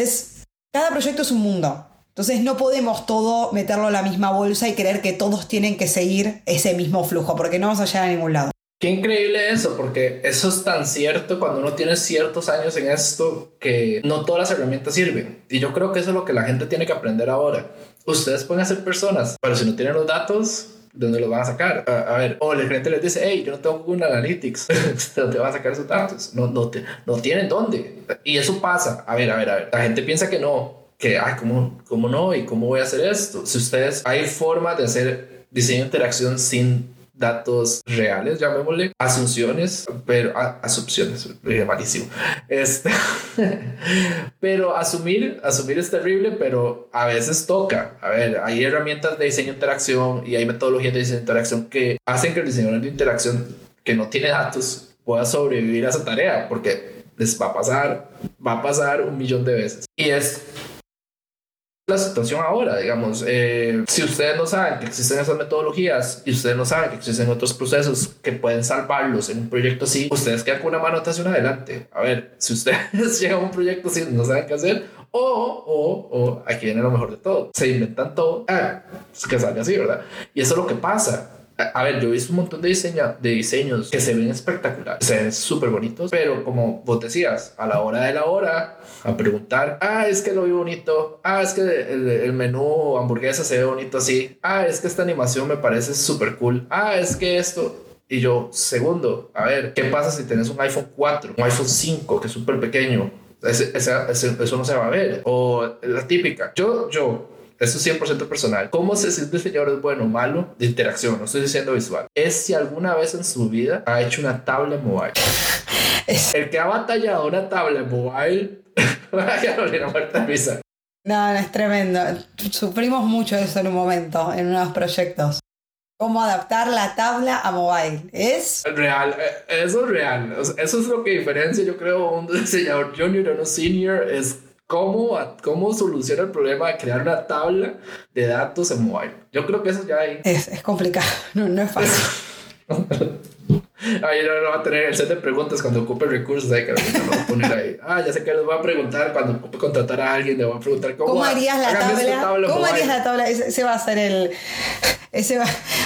Cada proyecto es un mundo. Entonces no podemos todo meterlo en la misma bolsa y creer que todos tienen que seguir ese mismo flujo, porque no vamos a llegar a ningún lado. Qué increíble eso, porque eso es tan cierto cuando uno tiene ciertos años en esto que no todas las herramientas sirven. Y yo creo que eso es lo que la gente tiene que aprender ahora. Ustedes pueden ser personas, pero si no tienen los datos, ¿de dónde los van a sacar? A, ver, o el cliente les dice, hey, yo no tengo Google Analytics, ¿de dónde van a sacar esos datos? No, no, no tienen dónde. Y eso pasa. A ver, a ver, a ver. La gente piensa que no, que, ay, ¿cómo, ¿cómo no? ¿Y cómo voy a hacer esto? Si ustedes, hay formas de hacer diseño de interacción sin datos reales, llamémosle, asunciones, pero a, asunciones, malísimo. Este, pero asumir, asumir es terrible, pero a veces toca. A ver, hay herramientas de diseño de interacción y hay metodologías de diseño de interacción que hacen que el diseñador de interacción que no tiene datos pueda sobrevivir a esa tarea, porque les va a pasar, va a pasar un millón de veces. Y es la situación ahora, digamos. Eh, si ustedes no saben que existen esas metodologías y ustedes no saben que existen otros procesos que pueden salvarlos en un proyecto así, ustedes quedan con una mano hacia adelante. A ver, si ustedes llegan a un proyecto así no saben qué hacer, o, o, o, aquí viene lo mejor de todo, se inventan todo, ah, que salga así, ¿verdad? Y eso es lo que pasa. A ver, yo he visto un montón de, diseño, de diseños que se ven espectaculares, se ven súper bonitos, pero como vos decías, a la hora de la hora, a preguntar, ah, es que lo vi bonito, ah, es que el, el menú hamburguesa se ve bonito así, ah, es que esta animación me parece súper cool, ah, es que esto, Y yo, segundo, a ver, ¿qué pasa si tenés un iPhone 4, un iPhone 5 que es súper pequeño? eso no se va a ver. O la típica, yo, yo, eso es 100% personal. ¿Cómo sé si un diseñador es bueno o malo de interacción? No estoy diciendo visual. Es si alguna vez en su vida ha hecho una tabla mobile. El que ha batallado una tabla mobile, vaya a una muerta risa. No, no, es tremendo. Sufrimos mucho eso en un momento, en unos proyectos. Cómo adaptar la tabla a mobile. Es real, eh, eso es real. Eso es lo que diferencia, yo creo, un diseñador junior o un senior. Es cómo, cómo soluciona el problema de crear una tabla de datos en mobile. Yo creo que eso ya hay. Es, es complicado, no, no es fácil. Ahí no, va a tener el set de preguntas cuando ocupe recursos. Ahí que lo va a poner ahí. Ah, ya sé que les voy a preguntar cuando ocupe contratar a alguien. Le voy a preguntar cómo, ¿Cómo harías la tabla. ¿Cómo harías la tabla? Ese, va a ser el. Ese va,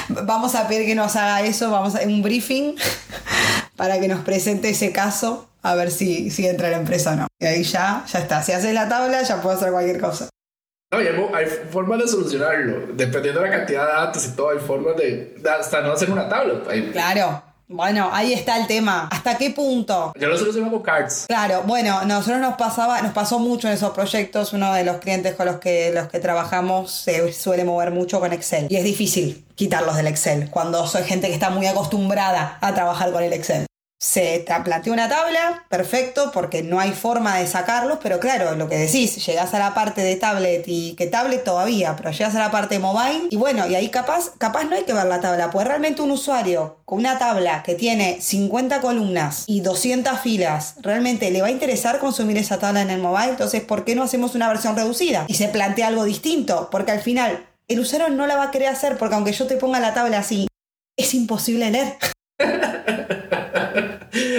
vamos a pedir que nos haga eso. Vamos a un briefing para que nos presente ese caso. A ver si, si entra la empresa o no. Y ahí ya, ya está. Si haces la tabla, ya puedo hacer cualquier cosa. No, hay, formas de solucionarlo. Dependiendo de la cantidad de datos y todo, hay formas de. Hasta no hacer una tabla. Claro. Bueno, ahí está el tema. ¿Hasta qué punto? Yo lo soluciono con cards. Claro, bueno, nosotros nos pasaba, nos pasó mucho en esos proyectos. Uno de los clientes con los que, los que trabajamos se suele mover mucho con Excel. Y es difícil quitarlos del Excel cuando soy gente que está muy acostumbrada a trabajar con el Excel se plantea una tabla, perfecto, porque no hay forma de sacarlos, pero claro, lo que decís, llegas a la parte de tablet y que tablet todavía, pero llegas a la parte mobile y bueno, y ahí capaz, capaz no hay que ver la tabla, pues realmente un usuario con una tabla que tiene 50 columnas y 200 filas, realmente le va a interesar consumir esa tabla en el mobile, entonces, ¿por qué no hacemos una versión reducida? Y se plantea algo distinto, porque al final el usuario no la va a querer hacer, porque aunque yo te ponga la tabla así, es imposible leer.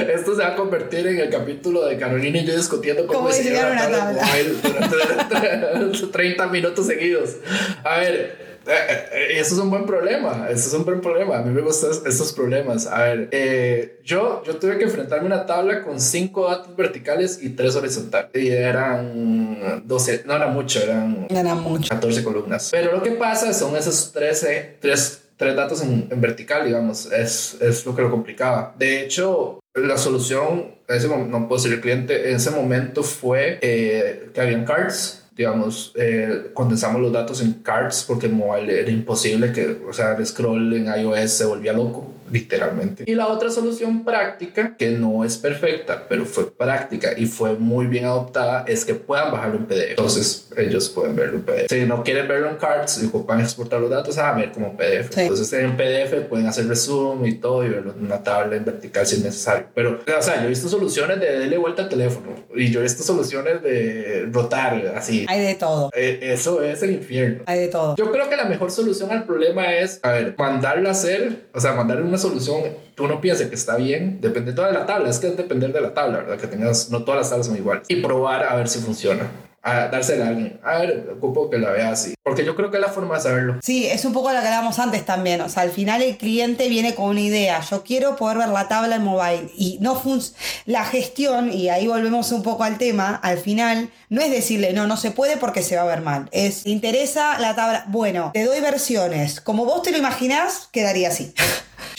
Esto se va a convertir en el capítulo de Carolina y yo discutiendo cómo, ¿Cómo diseñar una tabla, durante 30 minutos seguidos. A ver, eh, eh, eso es un buen problema. Eso es un buen problema. A mí me gustan estos problemas. A ver, eh, yo, yo tuve que enfrentarme a una tabla con 5 datos verticales y 3 horizontales. Y eran 12, no era mucho, eran, eran mucho. 14 columnas. Pero lo que pasa son esos 13, 3 tres datos en, vertical, digamos, es, es, lo que lo complicaba. De hecho, la solución, ese no puedo decir el cliente, en ese momento fue eh, que habían cards, digamos, eh, condensamos los datos en cards porque en mobile era imposible que, o sea, el scroll en iOS se volvía loco literalmente. Y la otra solución práctica, que no es perfecta, pero fue práctica y fue muy bien adoptada, es que puedan bajarlo en PDF. Entonces ellos pueden verlo en PDF. Si no quieren verlo en cards y ocupan exportar los datos, a ver como PDF. Entonces en PDF pueden hacer resumen y todo y verlo en una tabla en vertical si es necesario. Pero, o sea, yo he visto soluciones de darle vuelta al teléfono y yo he visto soluciones de rotar así. Hay de todo. Eh, eso es el infierno. Hay de todo. Yo creo que la mejor solución al problema es, a ver, mandarlo a hacer, o sea, mandarle una solución tú no pienses que está bien, depende toda de la tabla, es que es depender de la tabla, ¿verdad? Que tengas, no todas las tablas son iguales. Y probar a ver si funciona. A dársela a alguien. A ver, ocupo que la vea así. Porque yo creo que es la forma de saberlo. Sí, es un poco lo que hablábamos antes también. O sea, al final el cliente viene con una idea. Yo quiero poder ver la tabla en mobile. Y no funciona. La gestión, y ahí volvemos un poco al tema, al final no es decirle, no, no se puede porque se va a ver mal. Es, interesa la tabla? Bueno, te doy versiones. Como vos te lo imaginás, quedaría así.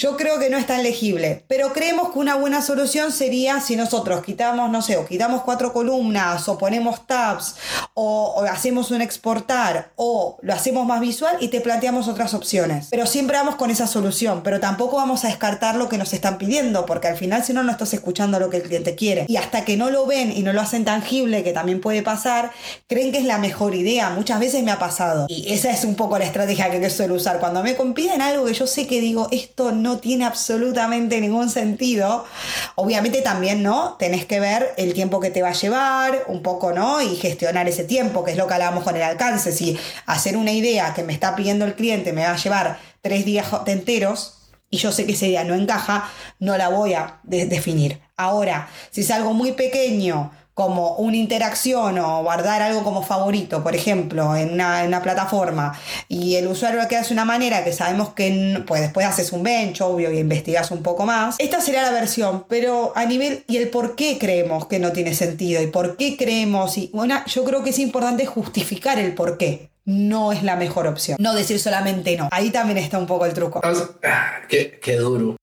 Yo creo que no es tan legible, pero creemos que una buena solución sería si nosotros quitamos, no sé, o quitamos cuatro columnas, o ponemos tabs, o, hacemos un exportar, o lo hacemos más visual y te planteamos otras opciones. Pero siempre vamos con esa solución, pero tampoco vamos a descartar lo que nos están pidiendo, porque al final si no, no estás escuchando lo que el cliente quiere. Y hasta que no lo ven y no lo hacen tangible, que también puede pasar, creen que es la mejor idea. Muchas veces me ha pasado. Y esa es un poco la estrategia que suelo usar. Cuando me compiden algo que yo sé que digo, esto no tiene absolutamente ningún sentido. Obviamente también, ¿no? Tenés que ver el tiempo que te va a llevar, un poco, ¿no? Y gestionar ese tiempo, que es lo que hablábamos con el alcance. Si hacer una idea que me está pidiendo el cliente me va a llevar tres días enteros, y yo sé que ese día no encaja, no la voy a definir. Ahora, si es algo muy pequeño, como una interacción o guardar algo como favorito, por ejemplo, en una, plataforma, y el usuario lo que hace de una manera que sabemos que pues después haces un bench, obvio, y investigas un poco más. Esta sería la versión, pero a nivel y el por qué creemos que no tiene sentido y por qué creemos, y bueno, yo creo que es importante justificar el por qué no es la mejor opción. No decir solamente no. Ahí también está un poco el truco. Ah, qué, duro.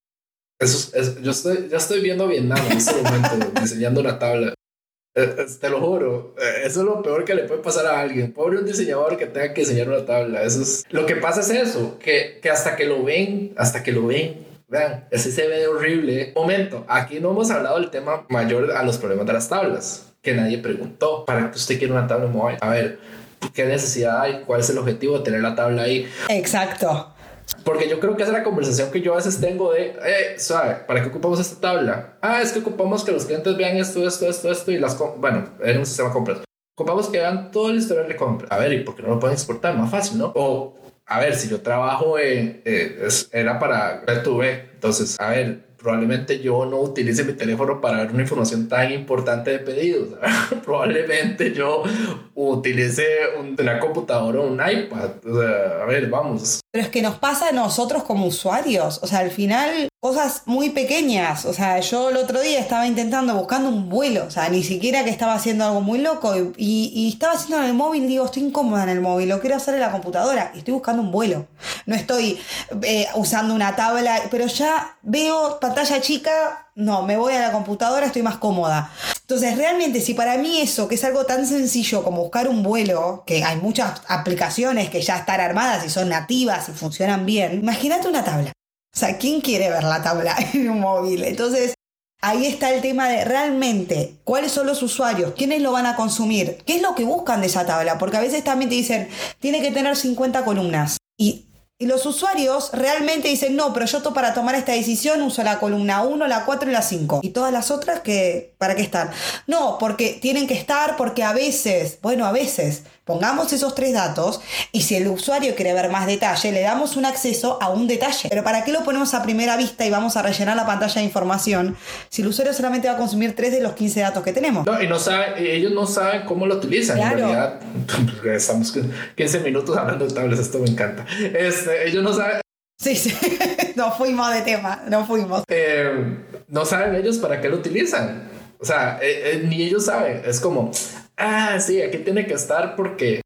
Eso, es, yo, estoy, yo estoy viendo Vietnam en este momento, diseñando una tabla. Te lo juro, eh, eso es lo peor que le puede pasar a alguien. Pobre un diseñador que tenga que diseñar una tabla. Eso es lo que pasa es eso, que, que hasta que lo ven, hasta que lo ven, vean, ese se ve horrible. Momento, aquí no hemos hablado del tema mayor a los problemas de las tablas, que nadie preguntó. ¿Para que usted quiere una tabla mobile? A ver, ¿qué necesidad hay? ¿Cuál es el objetivo de tener la tabla ahí? Exacto. Porque yo creo que es la conversación que yo a veces tengo de, eh, ¿sabe? ¿Para qué ocupamos esta tabla? Ah, es que ocupamos que los clientes vean esto, esto, esto, esto y las, bueno, en un sistema de compras. Ocupamos que vean todo el historial de compra. A ver, ¿y por qué no lo pueden exportar? Más fácil, ¿no? O, a ver, si yo trabajo en, eh, era para B2B, entonces, a ver, probablemente yo no utilice mi teléfono para ver una información tan importante de pedidos. probablemente yo utilice una computadora o un iPad. O sea, a ver, vamos. Pero es que nos pasa a nosotros como usuarios. O sea, al final cosas muy pequeñas. O sea, yo el otro día estaba intentando, buscando un vuelo. O sea, ni siquiera que estaba haciendo algo muy loco. Y, estaba haciendo en el móvil, digo, estoy incómoda en el móvil, lo quiero hacer en la computadora. Y estoy buscando un vuelo. No estoy eh, usando una tabla, pero ya veo pantalla chica, no, me voy a la computadora, estoy más cómoda. Entonces, realmente, si para mí eso, que es algo tan sencillo como buscar un vuelo, que hay muchas aplicaciones que ya están armadas y son nativas y funcionan bien, imagínate una tabla. O sea, ¿quién quiere ver la tabla en un móvil? Entonces, ahí está el tema de realmente cuáles son los usuarios, quiénes lo van a consumir, qué es lo que buscan de esa tabla, porque a veces también te dicen, tiene que tener 50 columnas. Y y los usuarios realmente dicen, no, pero yo para tomar esta decisión uso la columna 1, la 4 y la 5. Y todas las otras, que ¿para qué están? No, porque tienen que estar, porque a veces, bueno, a veces, Pongamos esos tres datos y si el usuario quiere ver más detalle, le damos un acceso a un detalle. Pero ¿para qué lo ponemos a primera vista y vamos a rellenar la pantalla de información si el usuario solamente va a consumir tres de los 15 datos que tenemos? No, y no saben, ellos no saben cómo lo utilizan. En realidad, estamos 15 minutos hablando de tablets, esto me encanta. Este, ellos no saben. Sí, sí, no fuimos de tema, no fuimos. Eh, no saben ellos para qué lo utilizan. O sea, eh, eh, ni ellos saben. Es como, ah, sí, aquí tiene que estar porque,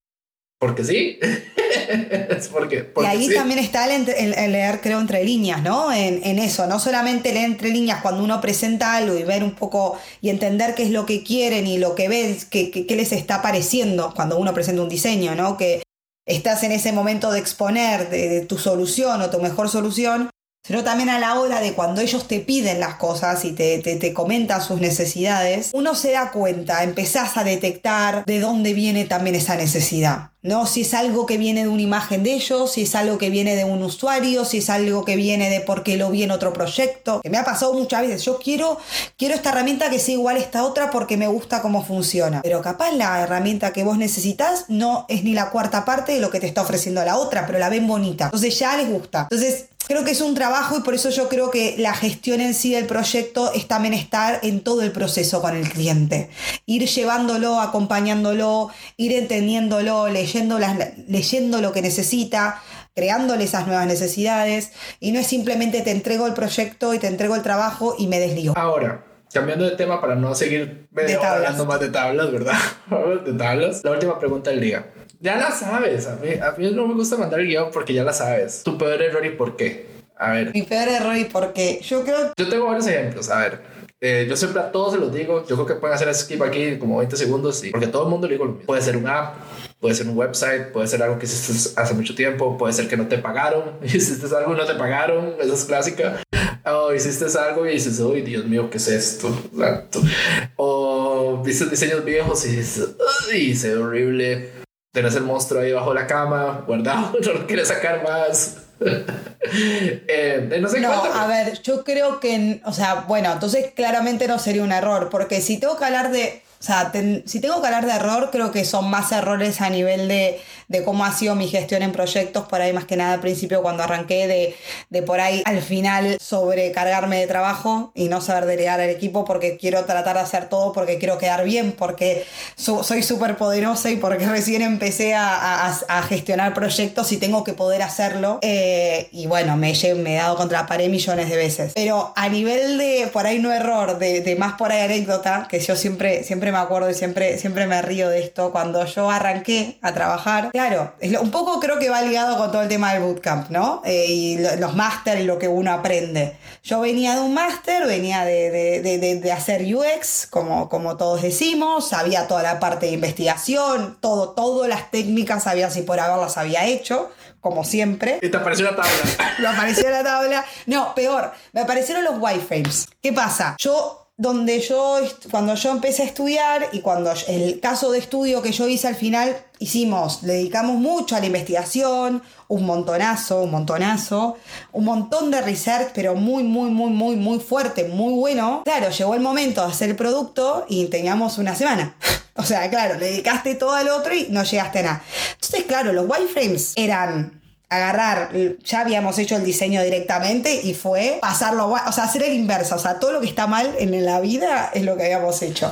porque sí. es porque, y ahí también está el, leer, creo, entre líneas, ¿no? En, eso, no solamente leer entre líneas cuando uno presenta algo y ver un poco y entender qué es lo que quieren y lo que ven, qué, qué, les está pareciendo cuando uno presenta un diseño, ¿no? Que estás en ese momento de exponer de tu solución o tu mejor solución sino también a la hora de cuando ellos te piden las cosas y te, te, comentan sus necesidades, uno se da cuenta, empezás a detectar de dónde viene también esa necesidad. ¿no? Si es algo que viene de una imagen de ellos, si es algo que viene de un usuario, si es algo que viene de porque lo vi en otro proyecto, que me ha pasado muchas veces, yo quiero, quiero esta herramienta que sea igual a esta otra porque me gusta cómo funciona, pero capaz la herramienta que vos necesitas no es ni la cuarta parte de lo que te está ofreciendo la otra, pero la ven bonita, entonces ya les gusta. Entonces creo que es un trabajo y por eso yo creo que la gestión en sí del proyecto es también estar en todo el proceso con el cliente. Ir llevándolo, acompañándolo, ir entendiéndolo, leyendo, leyendo lo que necesita, creándole esas nuevas necesidades y no es simplemente te entrego el proyecto y te entrego el trabajo y me desligo. Ahora, cambiando de tema para no seguir hablando más de tablas, ¿verdad? de tablas. La última pregunta del día. Ya la sabes. A mí, a mí no me gusta mandar el guion porque ya la sabes. Tu peor error y por qué. A ver. Mi peor error y por qué. Yo creo. Yo tengo varios ejemplos. A ver. Eh, yo siempre a todos se los digo. Yo creo que pueden hacer skip aquí como 20 segundos. Y, porque todo el mundo le digo lo mismo. Puede ser un app, puede ser un website, puede ser algo que hiciste hace mucho tiempo, puede ser que no te pagaron. Hiciste algo y no te pagaron. Esa es clásica. O hiciste algo y dices, uy, Dios mío, ¿qué es esto? O viste diseños viejos y dices, uy, se ve horrible tenés el monstruo ahí bajo la cama, guardado, no lo quieres sacar más. eh, no sé no, a ver, yo creo que, o sea, bueno, entonces claramente no sería un error, porque si tengo que hablar de, o sea, si tengo que hablar de error, creo que son más errores a nivel de de cómo ha sido mi gestión en proyectos, por ahí más que nada al principio cuando arranqué, de, de por ahí al final sobrecargarme de trabajo y no saber delegar al equipo porque quiero tratar de hacer todo, porque quiero quedar bien, porque soy súper poderosa y porque recién empecé a, gestionar proyectos y tengo que poder hacerlo. Eh, y bueno, me, me he dado contra la pared millones de veces. Pero a nivel de, por ahí no error, de, de más por ahí anécdota, que yo siempre, siempre me acuerdo y siempre, siempre me río de esto, cuando yo arranqué a trabajar, claro, un poco creo que va ligado con todo el tema del bootcamp, ¿no? Eh, y los máster y lo que uno aprende. Yo venía de un máster, venía de, hacer UX, como, como todos decimos, sabía toda la parte de investigación, todo, todas las técnicas sabía si por haberlas había hecho como siempre. Y te apareció la tabla. me apareció la tabla. No, peor, me aparecieron los wireframes. ¿Qué pasa? Yo donde yo, cuando yo empecé a estudiar y cuando el caso de estudio que yo hice al final, hicimos, dedicamos mucho a la investigación, un montonazo, un montonazo, un montón de research, pero muy, muy, muy, muy, muy fuerte, muy bueno. Claro, llegó el momento de hacer el producto y teníamos una semana. o sea, claro, le dedicaste todo al otro y no llegaste a nada. Entonces, claro, los wireframes eran agarrar, ya habíamos hecho el diseño directamente y fue pasarlo, o sea, hacer el inverso, o sea, todo lo que está mal en la vida es lo que habíamos hecho.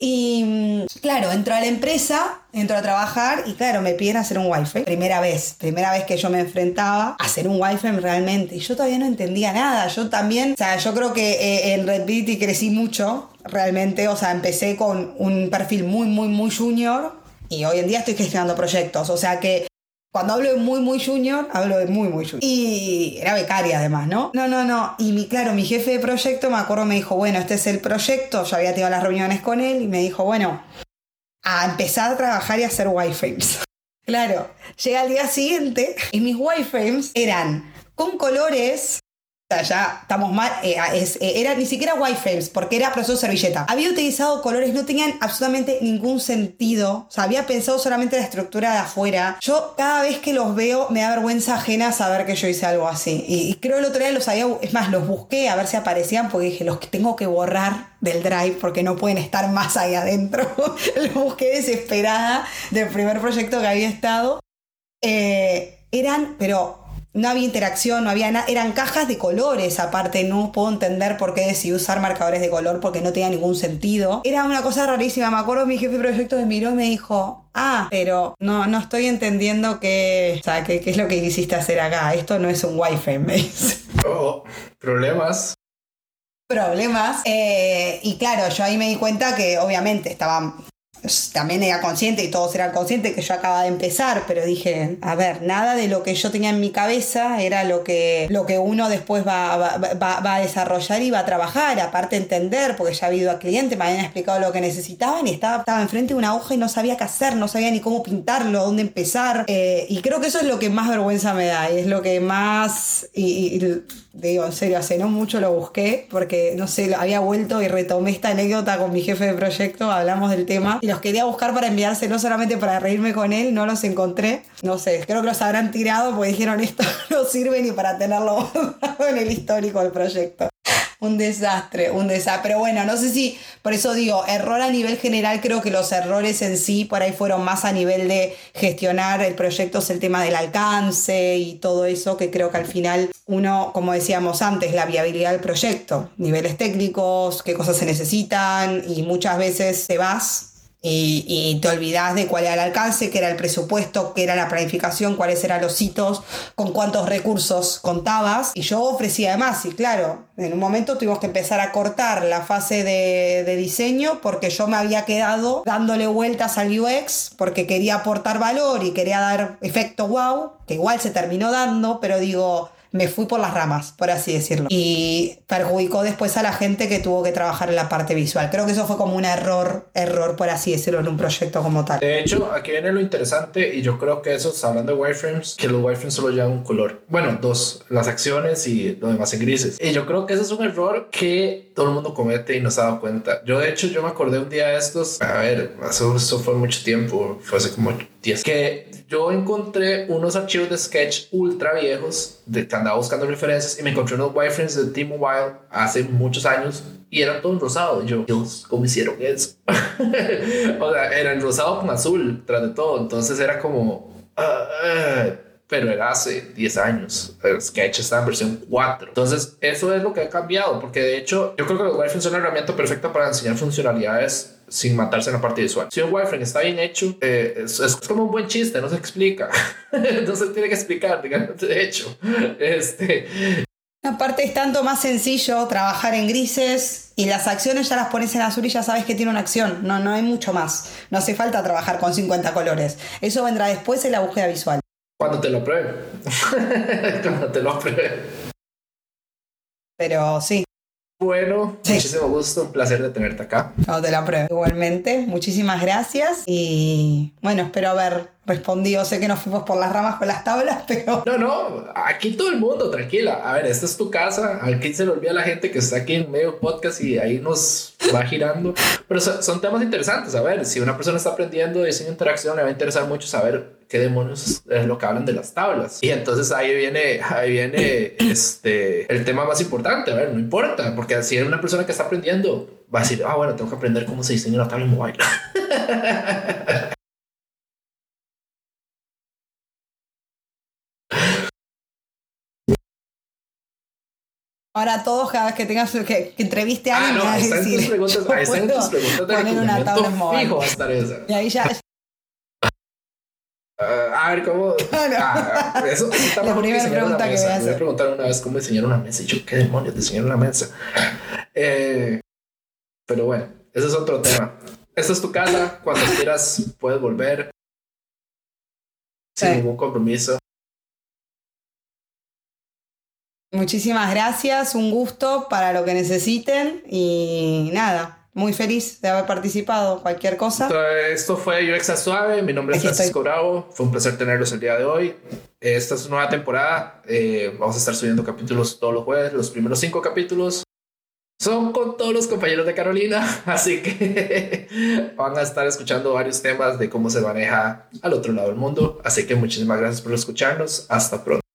Y mm, claro, entro a la empresa, entro a trabajar y claro, me piden hacer un wifi. Primera vez, primera vez que yo me enfrentaba a hacer un wifi realmente. Y yo todavía no entendía nada. Yo también, o sea, yo creo que eh, en Redbit crecí mucho, realmente. O sea, empecé con un perfil muy, muy, muy junior. Y hoy en día estoy gestionando proyectos. O sea que cuando hablo de muy, muy junior, hablo de muy, muy junior. Y era becaria además, ¿no? No, no, no. Y mi, claro, mi jefe de proyecto, me acuerdo, me dijo, bueno, este es el proyecto. Yo había tenido las reuniones con él y me dijo, bueno, a empezar a trabajar y hacer wireframes. claro, llega el día siguiente y mis wireframes eran con colores ya estamos mal, eh, eh, era ni siquiera wireframes, porque era proceso servilleta. Había utilizado colores, no tenían absolutamente ningún sentido, había pensado solamente la estructura de afuera. Yo cada vez que los veo me da vergüenza ajena saber que yo hice algo así. Y, creo el otro día los había, es más, los busqué a ver si aparecían, porque dije, los que tengo que borrar del drive porque no pueden estar más ahí adentro. los busqué desesperada del primer proyecto que había estado. Eh, eran, pero no había interacción, no había nada, eran cajas de colores aparte, no puedo entender por qué decidí usar marcadores de color porque no tenía ningún sentido. Era una cosa rarísima, me acuerdo mi jefe de proyecto me miró y me dijo, ah, pero no, no estoy entendiendo qué, o qué, es lo que quisiste hacer acá, esto no es un wifi, me dice. Oh, problemas problemas. Eh, y claro, yo ahí me di cuenta que obviamente estaba también era consciente y todos eran conscientes que yo acababa de empezar, pero dije, a ver, nada de lo que yo tenía en mi cabeza era lo que, lo que uno después va, va, a desarrollar y va a trabajar, aparte entender, porque ya había ido a cliente, me habían explicado lo que necesitaban y estaba, estaba enfrente de una hoja y no sabía qué hacer, no sabía ni cómo pintarlo, dónde empezar. Eh, y creo que eso es lo que más vergüenza me da y es lo que más... digo, en serio, hace no mucho lo busqué porque, no sé, había vuelto y retomé esta anécdota con mi jefe de proyecto, hablamos del tema y los quería buscar para enviarse, no solamente para reírme con él, no los encontré, no sé, creo que los habrán tirado porque dijeron esto no sirve ni para tenerlo en el histórico del proyecto un desastre, un desastre. Pero bueno, no sé si, por eso digo, error a nivel general, creo que los errores en sí por ahí fueron más a nivel de gestionar el proyecto, es el tema del alcance y todo eso, que creo que al final uno, como decíamos antes, la viabilidad del proyecto, niveles técnicos, qué cosas se necesitan y muchas veces te vas y, te olvidas de cuál era el alcance, qué era el presupuesto, qué era la planificación, cuáles eran los hitos, con cuántos recursos contabas. Y yo ofrecía además, y claro, en un momento tuvimos que empezar a cortar la fase de, de diseño porque yo me había quedado dándole vueltas al UX porque quería aportar valor y quería dar efecto wow, que igual se terminó dando, pero digo, me fui por las ramas, por así decirlo. Y perjudicó después a la gente que tuvo que trabajar en la parte visual. Creo que eso fue como un error, error, por así decirlo, en un proyecto como tal. De hecho, aquí viene lo interesante y yo creo que eso, hablando de wireframes, que los wireframes solo llevan un color. Bueno, dos, las acciones y lo demás en grises. Y yo creo que ese es un error que todo el mundo comete y no se ha dado cuenta. Yo, de hecho, yo me acordé un día de estos, a ver, eso, eso fue mucho tiempo, fue hace como 10, que yo encontré unos archivos de sketch ultra viejos de que andaba buscando referencias y me encontré unos wireframes de T-Mobile hace muchos años y eran todos rosados. Yo, Dios, ¿cómo hicieron eso? o sea, eran rosado con azul tras de todo. Entonces era como. Uh, pero era hace 10 años. El Sketch está en versión 4. Entonces, eso es lo que ha cambiado, porque de hecho, yo creo que los wireframes son una herramienta perfecta para enseñar funcionalidades sin matarse en la parte visual. Si un wireframe está bien hecho, eh, es, como un buen chiste, no se explica. no se tiene que explicar, digamos, de hecho. Este, Aparte es tanto más sencillo trabajar en grises y las acciones ya las pones en azul y ya sabes que tiene una acción. No, no hay mucho más. No hace falta trabajar con 50 colores. Eso vendrá después en la búsqueda visual. Cuando te lo pruebe. Cuando te lo pruebe. Pero sí. Bueno, muchísimo gusto, un placer de tenerte acá. Cuando te lo pruebe. Igualmente, muchísimas gracias y bueno, espero haber respondido. Sé que nos fuimos por las ramas con las tablas, pero. No, no, aquí todo el mundo, tranquila. A ver, esta es tu casa. Aquí se le olvida la gente que está aquí en medio podcast y ahí nos va girando. Pero son, temas interesantes. A ver, si una persona está aprendiendo diseño de interacción, le va a interesar mucho saber qué demonios es lo que hablan de las tablas. Y entonces ahí viene, ahí viene este, el tema más importante. A ver, no importa, porque si eres una persona que está aprendiendo, va a decir, ah, bueno, tengo que aprender cómo se diseña una tabla mobile. Ahora todos, cada vez que tengas que, que entreviste a ah, alguien, ah, no, ahí están tus preguntas, ahí están tus preguntas de poner una tabla fijo va a estar esa. Y ahí ya, Uh, a ver, ¿cómo? Ah, eso, eso la primera pregunta que. Me voy a preguntar una vez cómo diseñar una mesa. Y yo, ¿qué demonios diseñar una mesa? Eh, pero bueno, ese es otro tema. Esta es tu casa. Cuando quieras, puedes volver. Sin ningún compromiso. Muchísimas gracias. Un gusto para lo que necesiten. Y nada, muy feliz de haber participado. Cualquier cosa. Esto fue UX Suave. Mi nombre es Francisco Bravo. Fue un placer tenerlos el día de hoy. Esta es una nueva temporada. Eh, vamos a estar subiendo capítulos todos los jueves. Los primeros cinco capítulos son con todos los compañeros de Carolina. Así que van a estar escuchando varios temas de cómo se maneja al otro lado del mundo. Así que muchísimas gracias por escucharnos. Hasta pronto.